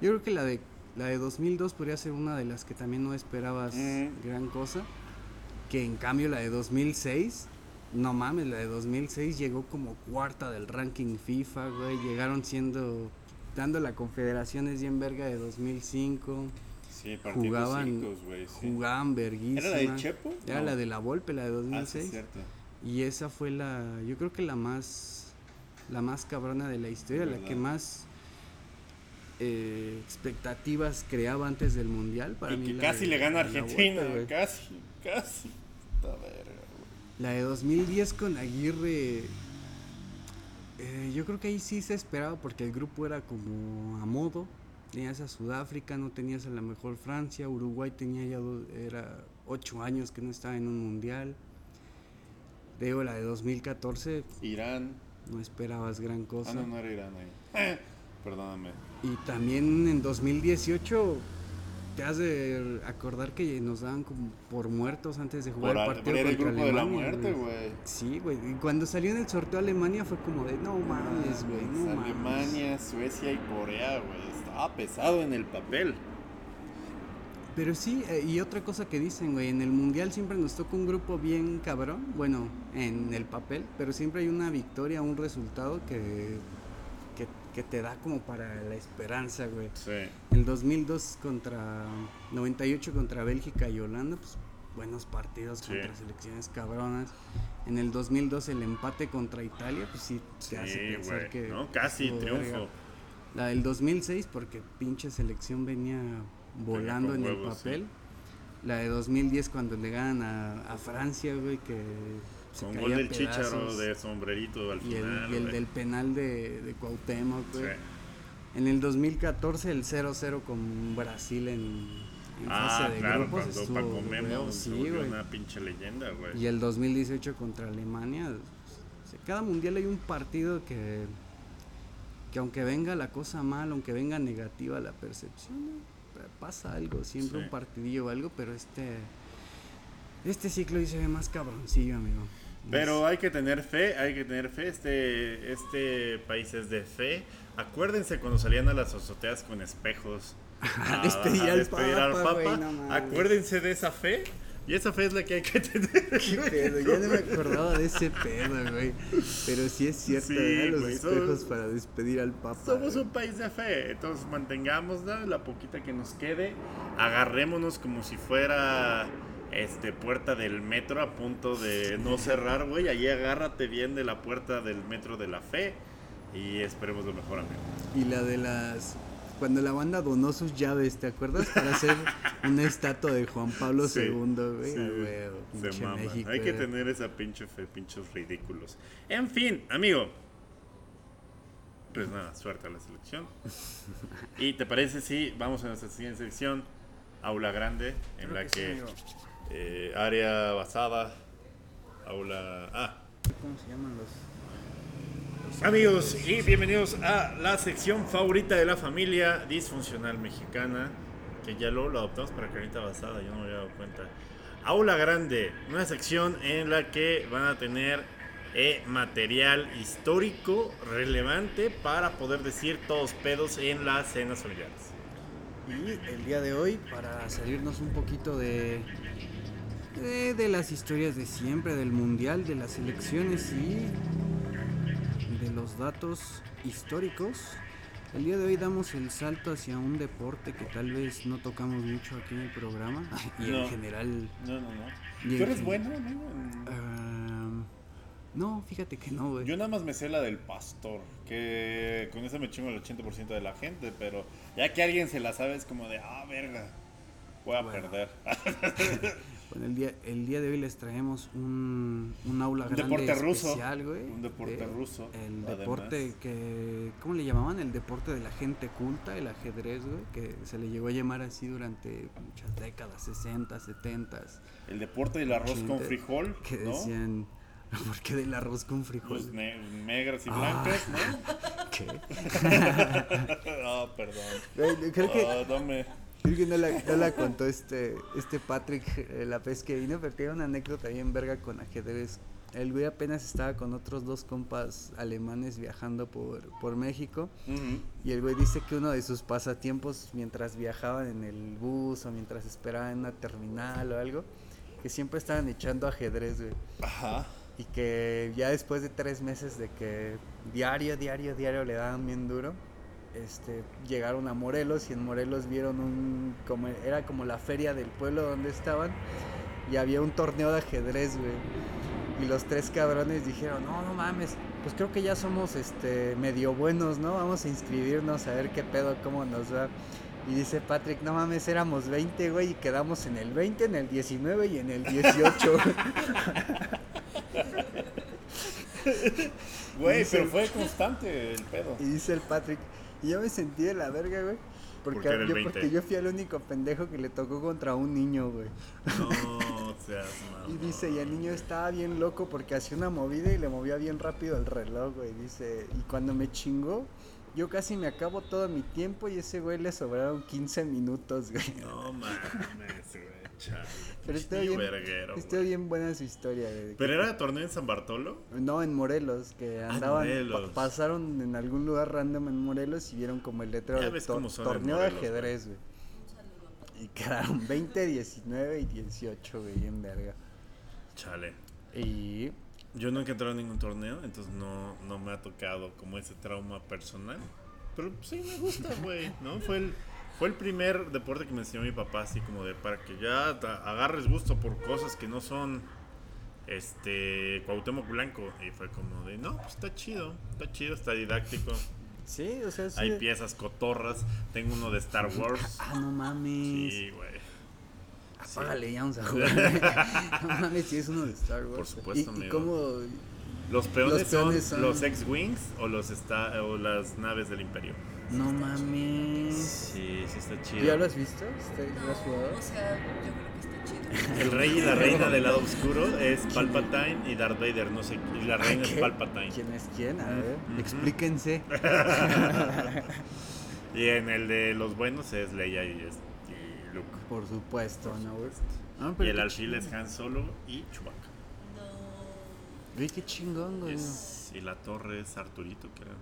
Yo creo que la de la de 2002 podría ser una de las que también no esperabas Mm. gran cosa. Que en cambio la de 2006, no mames, la de 2006 llegó como cuarta del ranking FIFA, güey. Llegaron siendo, dando la confederaciones bien verga de 2005. Sí, Jugaban, güey. sí. jugaban verguísima. ¿Era la de Chepo? Era No. la de la Volpe, la de Ah, sí, 2006. cierto. y esa fue la, yo creo que la más, la más cabrona de la historia, la que más eh, expectativas creaba antes del mundial. Para Y mí que casi de- le gana a Argentina, casi, casi. Verga. La de 2010 con Aguirre, eh, yo creo que ahí sí se esperaba porque el grupo era como a modo. Tenías a Sudáfrica, no tenías a la mejor Francia, Uruguay tenía ya do- era ocho años que no estaba en un mundial. Digo, la de 2014 Irán. No esperabas gran cosa. Ah, no, no era Irán ahí. Perdóname. Y también en 2018 te has de acordar que nos daban como por muertos antes de jugar Por, el partido el grupo de la muerte, güey. Sí, güey. Y cuando salió en el sorteo Alemania fue como de no mames, güey, no mames. Alemania, Suecia y Corea, güey. Estaba pesado en el papel. Pero sí, eh, y otra cosa que dicen, güey, en el mundial siempre nos toca un grupo bien cabrón, bueno, en el papel, pero siempre hay una victoria, un resultado que, que, que te da como para la esperanza, güey. Sí. El 2002 contra 98 contra Bélgica y Holanda, pues buenos partidos Sí. contra selecciones cabronas. En el 2002 el empate contra Italia, pues sí te Sí, hace pensar que ¿no? Casi triunfo. verga. La del 2006 porque pinche selección venía volando en el huevos, sí. papel. La de 2010 cuando le ganan a, a Francia, güey, que se Con gol del Chicharo de sombrerito al y el, final. y el del penal de, de Cuauhtémoc, güey. Sí. En el 2014 el 0-0 con Brasil en, en Ah, fase de claro, grupos cuando estuvo Paco Memo sí, güey. una pinche leyenda, güey. Y el 2018 contra Alemania. sea, cada mundial hay un partido que que aunque venga la cosa mal, aunque venga negativa la percepción. Pasa algo, siempre Sí. un partidillo o algo, pero este este ciclo ahí se ve más cabroncillo, amigo. Pero hay que tener fe, hay que tener fe. Este, este país es de fe. Acuérdense cuando salían a las azoteas con espejos. A despedir al Papa, no. Acuérdense de esa fe. Y esa fe es la que hay que tener. Qué pedo, ya no me acordaba de ese pedo, güey. Pero sí es cierto, Sí, ¿verdad? Los güey, espejos somos- para despedir al Papa. Somos güey. un país de fe, entonces mantengámosla, la poquita que nos quede, agarrémonos como si fuera este puerta del metro a punto de no cerrar, güey, ahí agárrate bien de la puerta del metro de la fe y esperemos lo mejor, amigo. Y la de las. Cuando la banda donó sus llaves, ¿te acuerdas? Para hacer una estatua de Juan Pablo Sí, II, güey. sí, se. México, Hay que eh. tener esa pinche fe, pinches ridículos. En fin, amigo. Pues nada, suerte a la selección. ¿Y te parece si vamos a nuestra siguiente sección? Aula grande, en Creo la que sí, que eh, área basada, aula... Ah, ¿Cómo se llaman los.? Amigos y bienvenidos a la sección favorita de la familia disfuncional mexicana, que ya luego lo adoptamos para carita basada, yo no me había dado cuenta. Aula Grande, una sección en la que van a tener eh, material histórico relevante para poder decir todos pedos en las cenas familiares. Y el día de hoy, para salirnos un poquito de, de, de las historias de siempre, del mundial, de las elecciones y los datos históricos, el día de hoy damos el salto hacia un deporte que tal vez no tocamos mucho aquí en el programa y No. en general... No, no, no. ¿Tú eres bueno? En- ah, no, fíjate que no, güey. Yo nada más me sé la del pastor, que con eso me chingo el 80% de la gente, pero ya que alguien se la sabe es como de, ah, verga, voy a Bueno. perder. Bueno, el día, el día de hoy les traemos un, un aula Un grande deporte ruso. especial, güey. Un deporte de- ruso, El además. deporte que, ¿cómo le llamaban? El deporte de la gente culta, el ajedrez, güey, que se le llegó a llamar así durante muchas décadas, 60, 70, El deporte del arroz con 80, frijol, que ¿no? decían, ¿por qué del arroz con frijol? Pues ne- negras y Ah. blancas, ¿no? ¿Qué? Ah, perdón. Creo que, Ah, dame. Creo que no, la, no la contó este, este Patrick eh, la vez que vino, pero tiene una anécdota bien verga con ajedrez. El güey apenas estaba con otros dos compas alemanes viajando por, por México. Ujú. Y el güey dice que uno de sus pasatiempos mientras viajaban en el bus o mientras esperaban en una terminal o algo, que siempre estaban echando ajedrez, güey. Ajá. Y que ya después de tres meses de que diario, diario, diario le daban bien duro, este, llegaron a Morelos y en Morelos vieron un, como era como la feria del pueblo donde estaban y había un torneo de ajedrez, güey. Y los tres cabrones dijeron, no, no mames, pues creo que ya somos este medio buenos, ¿no? Vamos a inscribirnos a ver qué pedo, cómo nos va. Y dice Patrick, no mames, éramos 20, güey, y quedamos en el 20, en el 19 y en el 18. Güey, pero fue constante el pedo. Y dice el Patrick, y yo me sentí de la verga, güey. Porque, yo, 20. porque yo fui el único pendejo que le tocó contra un niño, güey. No seas Y mamón. dice, y el niño estaba bien loco porque hacía una movida y le movía bien rápido el reloj, güey. Dice, y cuando me chingó, yo casi me acabo todo mi tiempo y ese güey le sobraron 15 minutos, güey. No mames, güey, chale. Pero Pinche bien, verguero, bien buena su historia, güey. ¿Pero era torneo en San Bartolo? No, en Morelos, que Ah, andaban, Morelos. pa- pasaron en algún lugar random en Morelos y vieron como el letrero de torneo Morelos, de ajedrez, güey. Y quedaron 20, 19 y 18, güey, en verga. Chale. Y Yo nunca he entrado en ningún torneo, entonces no, no me ha tocado como ese trauma personal. Pero sí me gusta, güey, ¿no? Fue el, fue el primer deporte que me enseñó mi papá, así como de para que ya agarres gusto por cosas que no son este Cuauhtémoc Blanco. Y fue como de, no, pues está chido, está chido, está didáctico. sí, o sea, sí. Hay piezas cotorras, tengo uno de Star Wars. Ah, no mames. Sí, güey. Apágale, ya vamos a jugar. no mames, si es uno de Star Wars. Por supuesto, ¿Y, y amigo. cómo? Los peones, Los peones son, son- los X-Wings o, los o las naves del Imperio. No mames. Sí, sí está ¿Tú chido. ¿Ya lo has visto? ¿Está- ¿Lo has jugado? O sea, yo creo que está chido. El rey y la reina del lado oscuro es Palpatine y Darth Vader, no sé, y la reina es. Palpatine. ¿Quién es quién? A ver, explíquense. Y en el de los buenos es Leia y, es- y Luke. Por supuesto. Ah, Y el alfil es Han Solo y Chewbacca. No. Qué chingón, Y, güey. es- y la torre es Arturito, creo.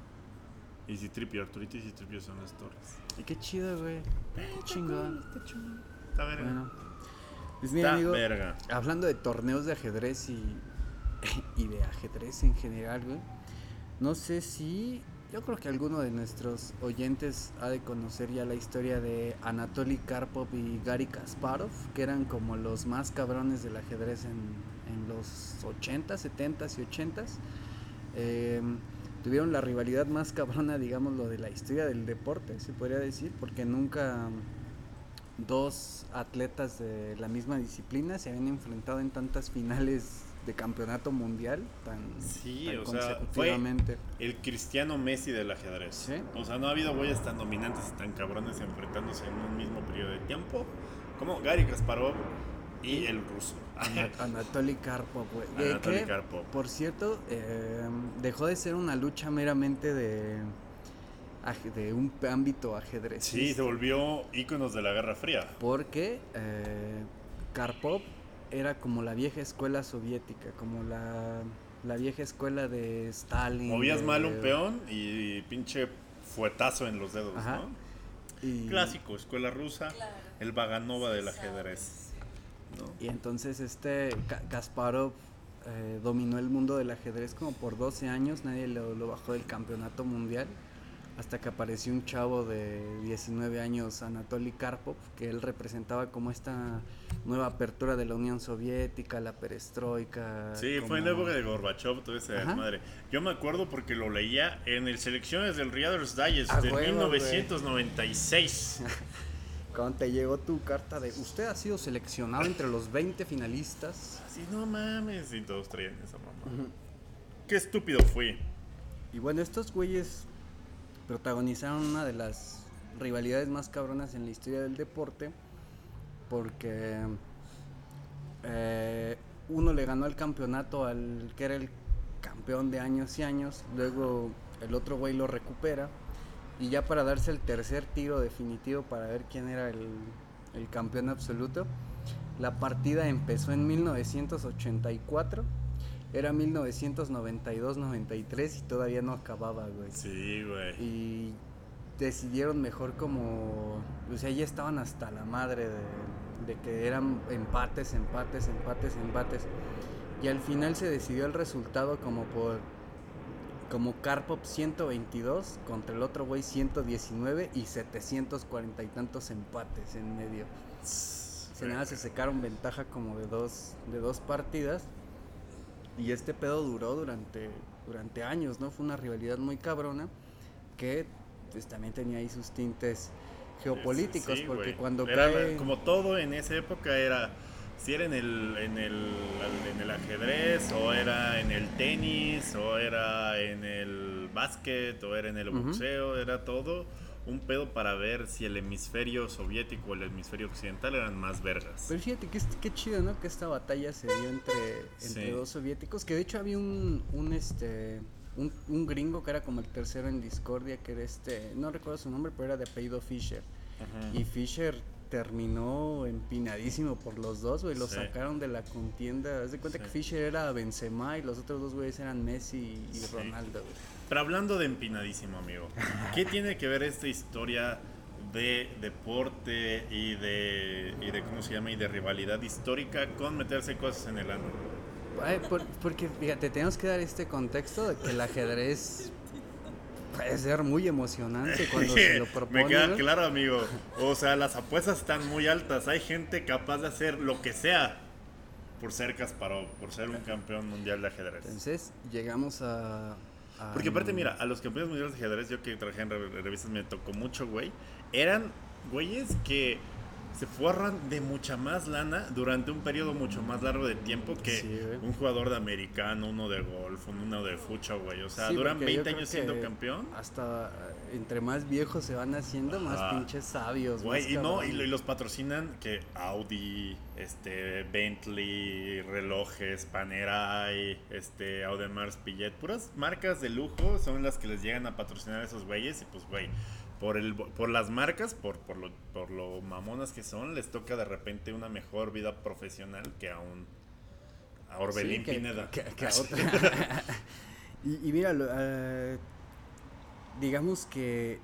Y Citripio, Arturito y Citripio son las torres. Y qué chido, güey. Qué chingón. Está chingón. Está verga. Bueno. Pues mira, Está amigo, verga. hablando de torneos de ajedrez y, y de ajedrez en general, güey. No sé si. Yo creo que alguno de nuestros oyentes ha de conocer ya la historia de Anatoly Karpov y Gary Kasparov, que eran como los más cabrones del ajedrez en, en los 80, 70 y 80. Tuvieron la rivalidad más cabrona, digamos, lo de la historia del deporte, se podría decir, porque nunca dos atletas de la misma disciplina se habían enfrentado en tantas finales de campeonato mundial tan, Sí, tan o sea, fue consecutivamente. el Cristiano Messi del ajedrez. Sí. O sea, no ha habido güeyes tan dominantes y tan cabrones enfrentándose en un mismo periodo de tiempo como Gary Kasparov y el ruso. Ana- Anatoly Karpov, güey. Anatoly que, Karpov. Por cierto, eh, dejó de ser una lucha meramente de, de un ámbito ajedrez. Sí, se volvió íconos de la Guerra Fría. Porque eh, Karpov era como la vieja escuela soviética, como la, la vieja escuela de Stalin. Movías de- mal un peón y pinche fuetazo en los dedos, Ajá. ¿no? y- Clásico, escuela rusa, Claro. el Vaganova del ajedrez. sabes, sí. ¿No? Y entonces este Ka- Kasparov eh, dominó el mundo del ajedrez como por 12 años, nadie lo, lo bajó del campeonato mundial, hasta que apareció un chavo de 19 años, Anatoly Karpov, que él representaba como esta nueva apertura de la Unión Soviética, la perestroika. Sí, fue en la época de Gorbachev, todo ese Ajá. madre. Yo me acuerdo porque lo leía en el Selecciones del Reader's Digest A de huevo, güey. 1996. Cuando te llegó tu carta de usted ha sido seleccionado entre los 20 finalistas. Así, no mames, y todos traían esa mamá. Qué estúpido fui. Y bueno, estos güeyes protagonizaron una de las rivalidades más cabronas en la historia del deporte porque eh, uno le ganó el campeonato al que era el campeón de años y años, luego el otro güey lo recupera y ya para darse el tercer tiro definitivo para ver quién era el, el campeón absoluto, la partida empezó en 1984, era 1992-93 y todavía no acababa, güey. Sí, güey. Y decidieron mejor como, o sea, ya estaban hasta la madre de, de que eran empates, empates, empates, empates. Y al final se decidió el resultado como por, como Karpov 122 contra el otro güey 119 y 740 y tantos empates en medio. Se nada se secaron ventaja como de dos, de dos partidas. Y este pedo duró durante, durante años, ¿no? Fue una rivalidad muy cabrona que pues, también tenía ahí sus tintes geopolíticos, Sí, porque cuando Era cae... como todo en esa época era si era en el en el en el ajedrez o era en el tenis o era en el básquet o era en el boxeo, era todo un pedo para ver si el hemisferio soviético o el hemisferio occidental eran más vergas. Pero fíjate que qué chido, ¿no? Que esta batalla se dio entre, entre Sí. dos soviéticos, que de hecho había un, un este... Un, un gringo que era como el tercero en discordia, que era este, no recuerdo su nombre, pero era de apellido Fisher. Ujú. Y Fisher terminó empinadísimo por los dos, güey. Lo Sí. sacaron de la contienda. Haz de cuenta Sí. que Fisher era Benzema y los otros dos güeyes eran Messi y Sí. Ronaldo, güey. Pero hablando de empinadísimo, amigo, ¿qué tiene que ver esta historia de deporte y de, y de cómo se llama y de rivalidad histórica con meterse cosas en el ano? Ay, por- porque, fíjate, tenemos que dar este contexto de que el ajedrez puede ser muy emocionante cuando se lo propone. Me queda claro, amigo. O sea, las apuestas están muy altas. Hay gente capaz de hacer lo que sea por ser Kasparov, por ser un campeón mundial de ajedrez. Entonces, llegamos a... a- Porque aparte, mira, a los campeones mundiales de ajedrez, yo que trabajé en re- revistas me tocó mucho, güey. Eran güeyes que se forran de mucha más lana durante un periodo mucho más largo de tiempo que Sí, un jugador de americano, uno de golf, uno de fucho, güey. O sea, Sí, duran porque yo 20 creo años siendo campeón. Hasta eh, entre más viejos se van haciendo, más pinches sabios. Güey, y no, y, los patrocinan que Audi, este, Bentley, relojes, Panerai, este, Audemars Piguet, puras marcas de lujo son las que les llegan a patrocinar a esos güeyes y pues güey, por el por las marcas, por, por lo por lo mamonas que son, les toca de repente una mejor vida profesional que a un a Orbelín Sí, que- Pineda. que- que a otra. y, y mira, eh, digamos que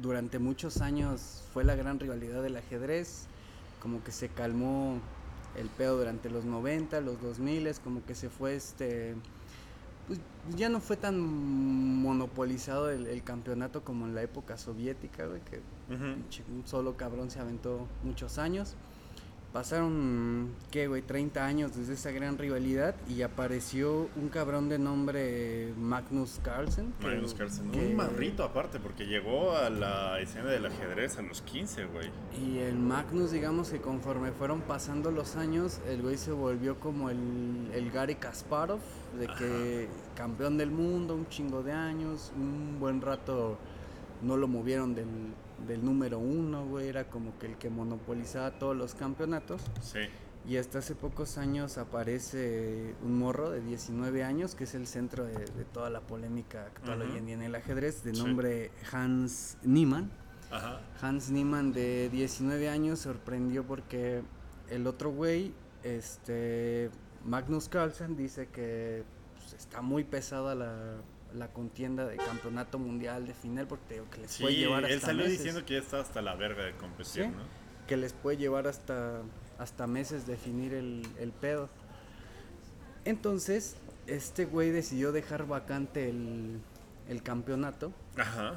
durante muchos años fue la gran rivalidad del ajedrez, como que se calmó el pedo durante los 90, los 2000, como que se fue este... Pues ya no fue tan monopolizado el, el campeonato como en la época soviética, güey, que pinche, un solo cabrón se aventó muchos años. Pasaron, ¿qué, güey? 30 años desde esa gran rivalidad y apareció un cabrón de nombre Magnus Carlsen. que- Magnus Carlsen, que- un marrito aparte, porque llegó a la escena del ajedrez a los 15, güey. Y el Magnus, digamos que conforme fueron pasando los años, el güey se volvió como el, el Gary Kasparov, de que campeón del mundo, un chingo de años, un buen rato no lo movieron del, del número uno, güey, era como que el que monopolizaba todos los campeonatos. Sí. Y hasta hace pocos años aparece un morro de 19 años, que es el centro de, de toda la polémica actual hoy en día en el ajedrez, de Sí. nombre Hans Niemann. Ajá. Hans Niemann de 19 años sorprendió porque el otro güey este Magnus Carlsen dice que pues, está muy pesada la, la contienda de campeonato mundial de final porque que les puede llevar hasta él salió meses. diciendo que ya está hasta la verga de competir, Sí. ¿no? que les puede llevar hasta, hasta meses definir el, el pedo. Entonces, este güey decidió dejar vacante el, el campeonato, Ajá.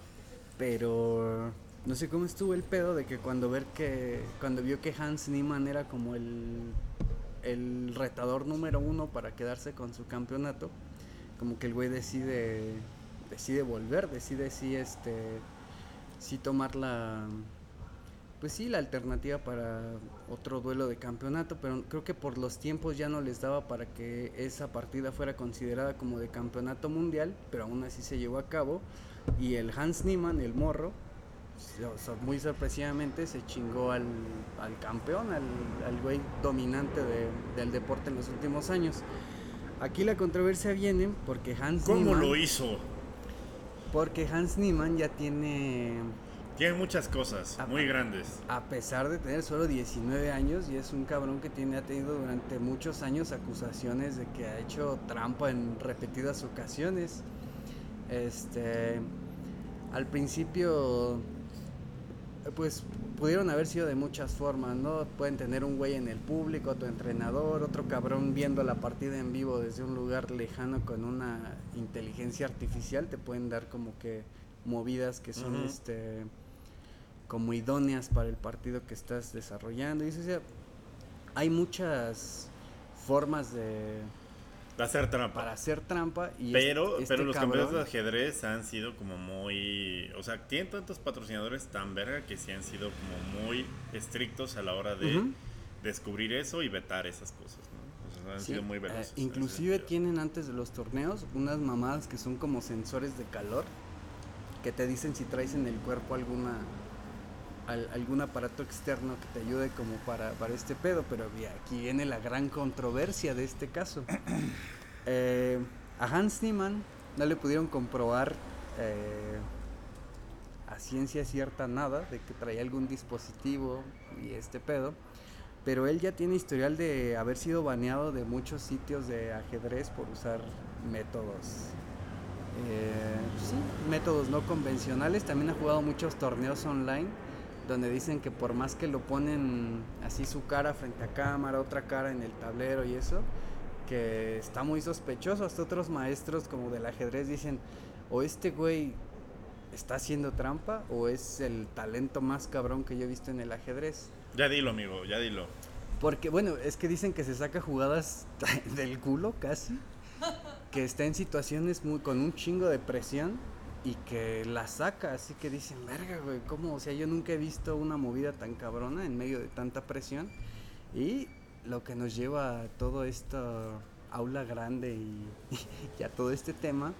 pero no sé cómo estuvo el pedo de que cuando ver que cuando vio que Hans Niemann era como el, el retador número uno para quedarse con su campeonato, como que el güey decide decide volver, decide sí este sí tomar la pues sí la alternativa para otro duelo de campeonato, pero creo que por los tiempos ya no les daba para que esa partida fuera considerada como de campeonato mundial, pero aún así se llevó a cabo. Y el Hans Niemann, el morro, muy sorpresivamente se chingó al, al campeón, al, al güey dominante de- del deporte en los últimos años. Aquí la controversia viene porque Hans ¿Cómo Niemann, lo hizo? porque Hans Niemann ya tiene Tiene muchas cosas muy grandes. a pesar de tener solo 19 años y es un cabrón que tiene ha tenido durante muchos años acusaciones de que ha hecho trampa en repetidas ocasiones. Este al principio pues pudieron haber sido de muchas formas, ¿no? Pueden tener un güey en el público, otro entrenador, otro cabrón viendo la partida en vivo desde un lugar lejano con una inteligencia artificial, te pueden dar como que movidas que son este como idóneas para el partido que estás desarrollando. Y eso, o sea, hay muchas formas de De hacer trampa. para hacer trampa y Pero, este- este pero los campeonatos de ajedrez han sido como muy. O sea, tienen tantos patrocinadores tan verga que sí han sido como muy estrictos a la hora de descubrir eso y vetar esas cosas, ¿no? O sea, han Sí, sido muy eh, veloces. ese inclusive tienen antes de los torneos unas mamadas que son como sensores de calor que te dicen si traes en el cuerpo alguna al- algún aparato externo que te ayude como para, para este pedo, pero aquí viene la gran controversia de este caso. Eh, a Hans Niemann no le pudieron comprobar eh, a ciencia cierta nada de que traía algún dispositivo y este pedo, pero él ya tiene historial de haber sido baneado de muchos sitios de ajedrez por usar métodos. eh, sí, métodos no convencionales. También ha jugado muchos torneos online donde dicen que por más que lo ponen así su cara frente a cámara, otra cara en el tablero y eso, que está muy sospechoso. Hasta otros maestros como del ajedrez dicen, o este güey está haciendo trampa o es el talento más cabrón que yo he visto en el ajedrez. Ya dilo, amigo, ya dilo. Porque, bueno, es que dicen que se saca jugadas del culo casi. Que está en situaciones muy, con un chingo de presión y que la saca. Así que dicen, verga, güey, ¿cómo? O sea, yo nunca he visto una movida tan cabrona en medio de tanta presión. Y lo que nos lleva a todo esto aula grande y, y a todo este tema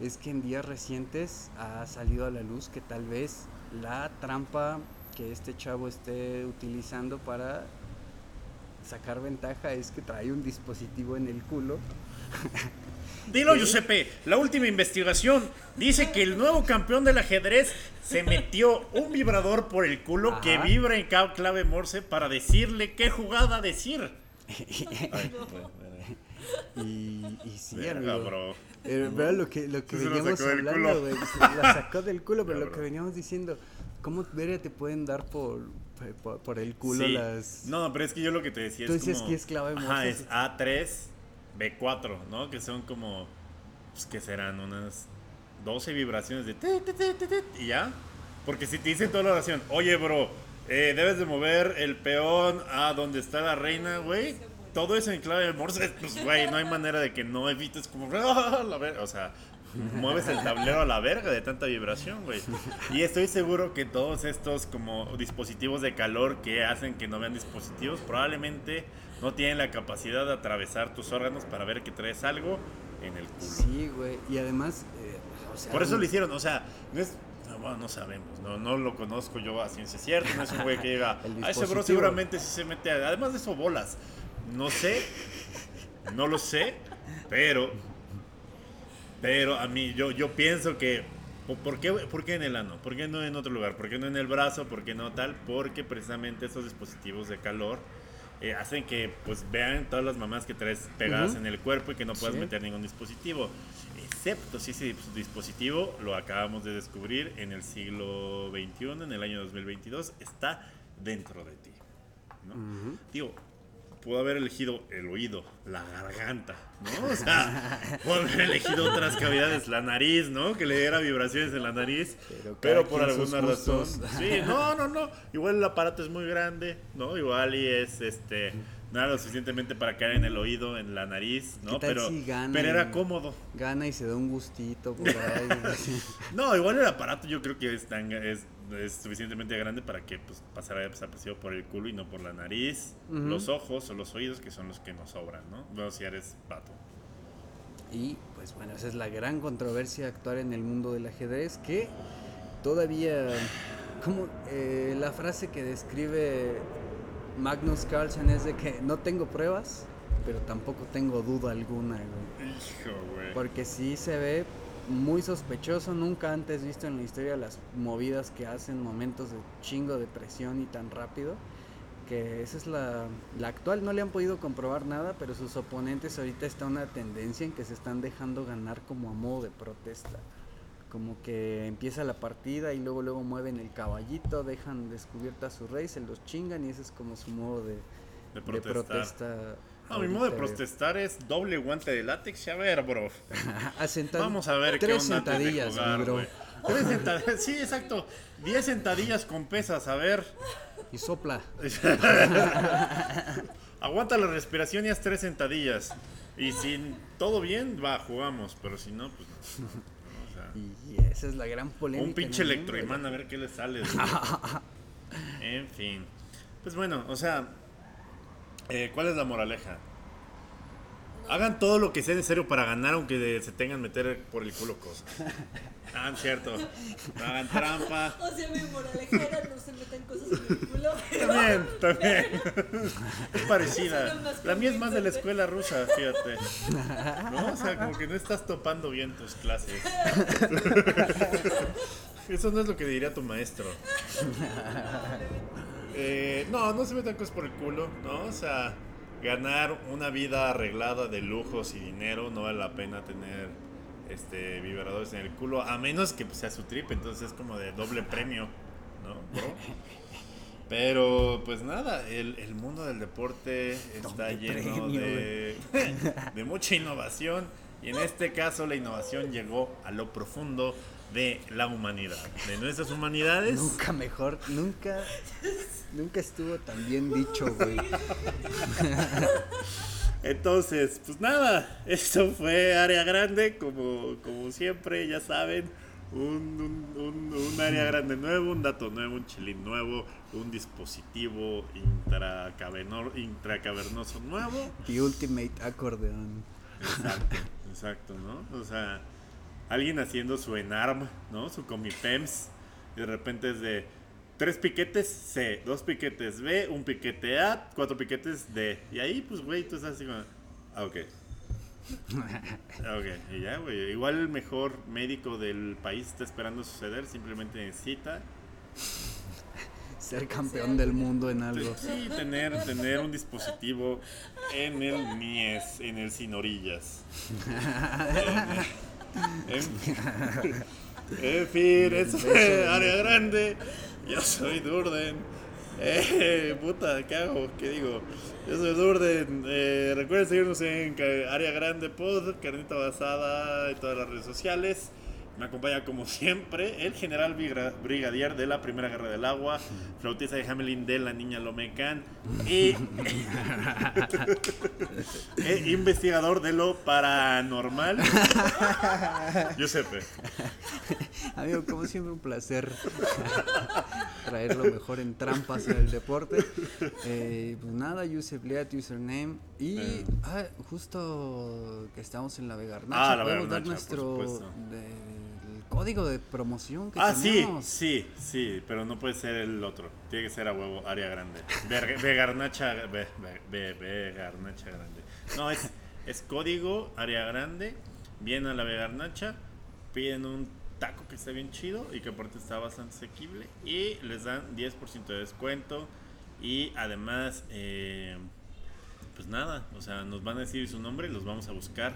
es que en días recientes ha salido a la luz que tal vez la trampa que este chavo esté utilizando para sacar ventaja es que trae un dispositivo en el culo. Dilo. Giuseppe. La última investigación dice que el nuevo campeón del ajedrez se metió un vibrador por el culo que Ajá. vibra en clave Morse para decirle qué jugada decir. Ay, bueno, Y, y sí, verga, bro. Eh, lo que, lo que Sí veníamos hablando, güey, la sacó del culo, pero lo que veníamos diciendo, ¿cómo verga te pueden dar por, por, por el culo Sí. las... No, pero es que yo lo que te decía Tú es como... que es clave Ajá, Morse, es sí. A3, B4, ¿no? Que son como... Pues que serán unas 12 vibraciones de... Y ya. Porque si te dicen toda la oración, oye, bro, eh, debes de mover el peón a donde está la reina, güey. Todo eso en clave de Morse, pues, güey, no hay manera de que no evites como... "Ah, la ver-". O sea, mueves el tablero a la verga de tanta vibración, güey. Y estoy seguro que todos estos como dispositivos de calor que hacen que no vean dispositivos probablemente no tienen la capacidad de atravesar tus órganos para ver que traes algo en el culo. Sí, güey. Y además, eh, o sea, Por eso lo hicieron, o sea, no es... no, bueno, no sabemos, no, no lo conozco yo a ciencia cierta, no es un güey que El a ese bro dispositivo". seguramente sí se mete, a- además de eso bolas, no sé, no lo sé, pero, pero a mí, yo, yo pienso que, ¿por- ¿por qué, ¿por qué en el ano? ¿Por qué no en otro lugar? ¿Por qué no en el brazo? ¿Por qué no tal? Porque precisamente estos dispositivos de calor eh, hacen que pues vean todas las mamás que traes pegadas Ujú. en el cuerpo y que no puedas Sí. meter ningún dispositivo. Excepto si ese dispositivo lo acabamos de descubrir en el siglo XXI, en el año 2022, está dentro de ti. ¿no? Digo, pudo haber elegido el oído, la garganta, ¿no? O sea, pudo haber elegido otras cavidades, la nariz, ¿no? Que le diera vibraciones en la nariz, Pero pero, por alguna razón. Sí, no, no, no. Igual el aparato es muy grande, ¿no? Igual y es este nada lo suficientemente para caer en el oído, en la nariz, ¿no? ¿Qué tal Pero, si gana pero era cómodo. Gana y se da un gustito por ahí. No, igual el aparato yo creo que es, tan- es, es suficientemente grande para que pues, pasara desapercibido por el culo y no por la nariz, los ojos o los oídos, que son los que nos sobran, ¿no? Bueno, si eres vato. Y pues bueno, esa es la gran controversia actual en el mundo del ajedrez que todavía, como eh, la frase que describe Magnus Carlsen es de que no tengo pruebas, pero tampoco tengo duda alguna, güey. Hijo, güey. Porque sí se ve muy sospechoso, nunca antes visto en la historia las movidas que hacen, momentos de chingo de presión y tan rápido, que esa es la, la actual, no le han podido comprobar nada, pero sus oponentes ahorita está una tendencia en que se están dejando ganar como a modo de protesta. Como que empieza la partida y luego luego mueven el caballito, dejan descubierta a su rey, se los chingan y ese es como su modo de, De de protestar. protesta. No, mi modo de protestar es doble guante de látex. y A ver, bro. A Vamos a ver qué tres onda antes de sentadillas, jugar, mi bro. Tres sentadillas. Sí, exacto. Diez sentadillas con pesas. A ver. Y sopla. Aguanta la respiración y haz tres sentadillas. Y si todo bien, va, jugamos. Pero si no, pues no. o sea, Y esa es la gran polémica. un pinche electroimán a ver qué le sale. en fin. Pues bueno, o sea, eh, ¿cuál es la moraleja? Hagan todo lo que sea necesario para ganar, aunque de- se tengan meter por el culo cosas. Ah, cierto. No hagan trampa. O sea, mi moraleja era no se metan cosas en el culo. También, también. Es parecida. La mía es más de la escuela rusa, fíjate. ¿No? O sea, como que no estás topando bien tus clases. Eso no es lo que diría tu maestro. Eh, no, no se metan cosas por el culo, ¿no? O sea, ganar una vida arreglada de lujos y dinero no vale la pena tener este vibradores en el culo, a menos que sea su trip, entonces es como de doble premio, ¿no? Pero pues nada, el, el mundo del deporte está lleno premio, de, de mucha innovación y en este caso la innovación llegó a lo profundo de la humanidad, de nuestras humanidades. Nunca mejor, nunca, nunca estuvo tan bien dicho, güey. Entonces, pues nada, esto fue área grande, como, como siempre, ya saben, un, un, un- un área grande nuevo, un dato nuevo, un chilín nuevo, un dispositivo intracaverno- intracavernoso nuevo. The Ultimate Acordeon. Exacto, exacto, ¿no? O sea, alguien haciendo su ENARM, ¿no? Su Comipems, y de repente es de tres piquetes C, dos piquetes B, un piquete A, cuatro piquetes D. Y ahí, pues, güey, tú estás así como, ah, ok. Ok, y ya, güey. Igual el mejor médico del país está esperando suceder, simplemente necesita Ser campeón del mundo en algo. Sí, tener, tener un dispositivo en el Mies, en el sin orillas. En, en fin, eso fue área grande. Yo soy Durden. Eh, puta, ¿qué hago? ¿Qué digo? Yo soy Durden. Eh, recuerden seguirnos en Área Grande Pod, Carnita Basada, en todas las redes sociales. Me acompaña como siempre el general brigadier de la Primera Guerra del Agua, flautista de Hamelin de la Niña Lomecan y e investigador de lo paranormal, Giuseppe. Amigo, como siempre, un placer traer lo mejor en trampas en el deporte. Eh, pues nada, Yusef Leat, username. Y Eh. ah, justo que estamos en la Vegarnacha, Ah, la podemos dar Vegarnacha, nuestro. De- código de promoción que Ah, sí, tenemos. sí, sí, pero no puede ser el otro. Tiene que ser a huevo, área grande. Ve- ve- ve- Vegarnacha grande. No, es, es código, área grande. Vienen a la Vegarnacha, piden un taco que está bien chido y que aparte está bastante asequible. Y les dan 10% de descuento. Y además, eh, pues nada, o sea, nos van a decir su nombre, los vamos a buscar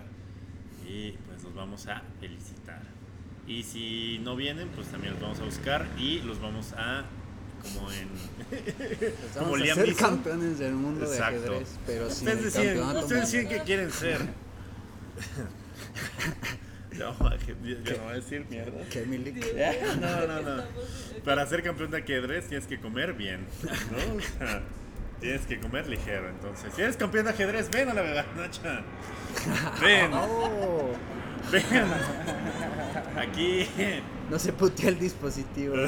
y pues los vamos a felicitar. Y si no vienen, pues también los vamos a buscar y los vamos a, como en... Pues como Liam ser Neeson. campeones del mundo Exacto. de ajedrez, pero sin Ustedes deciden, ustedes deciden qué quieren ser. No, ya no voy a decir mierda. Que Milik. No, no, no. Para ser campeón de ajedrez tienes que comer bien, ¿no? O sea, tienes que comer ligero. Entonces, si eres campeón de ajedrez, ven a la Nacha. Ven, Oh, ven. Aquí. no se putea el dispositivo.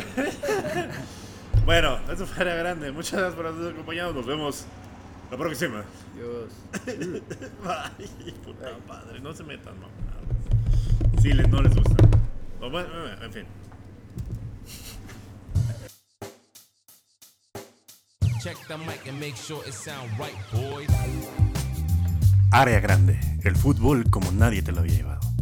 Bueno, eso fue Área grande. Muchas gracias por habernos acompañado. Nos vemos la próxima. Dios. Ay, puta madre, no se metan, no. Si les, no les gusta. O bueno, en fin. Check the mic and make sure it sound right, boys. Área grande, el fútbol como nadie te lo había llevado.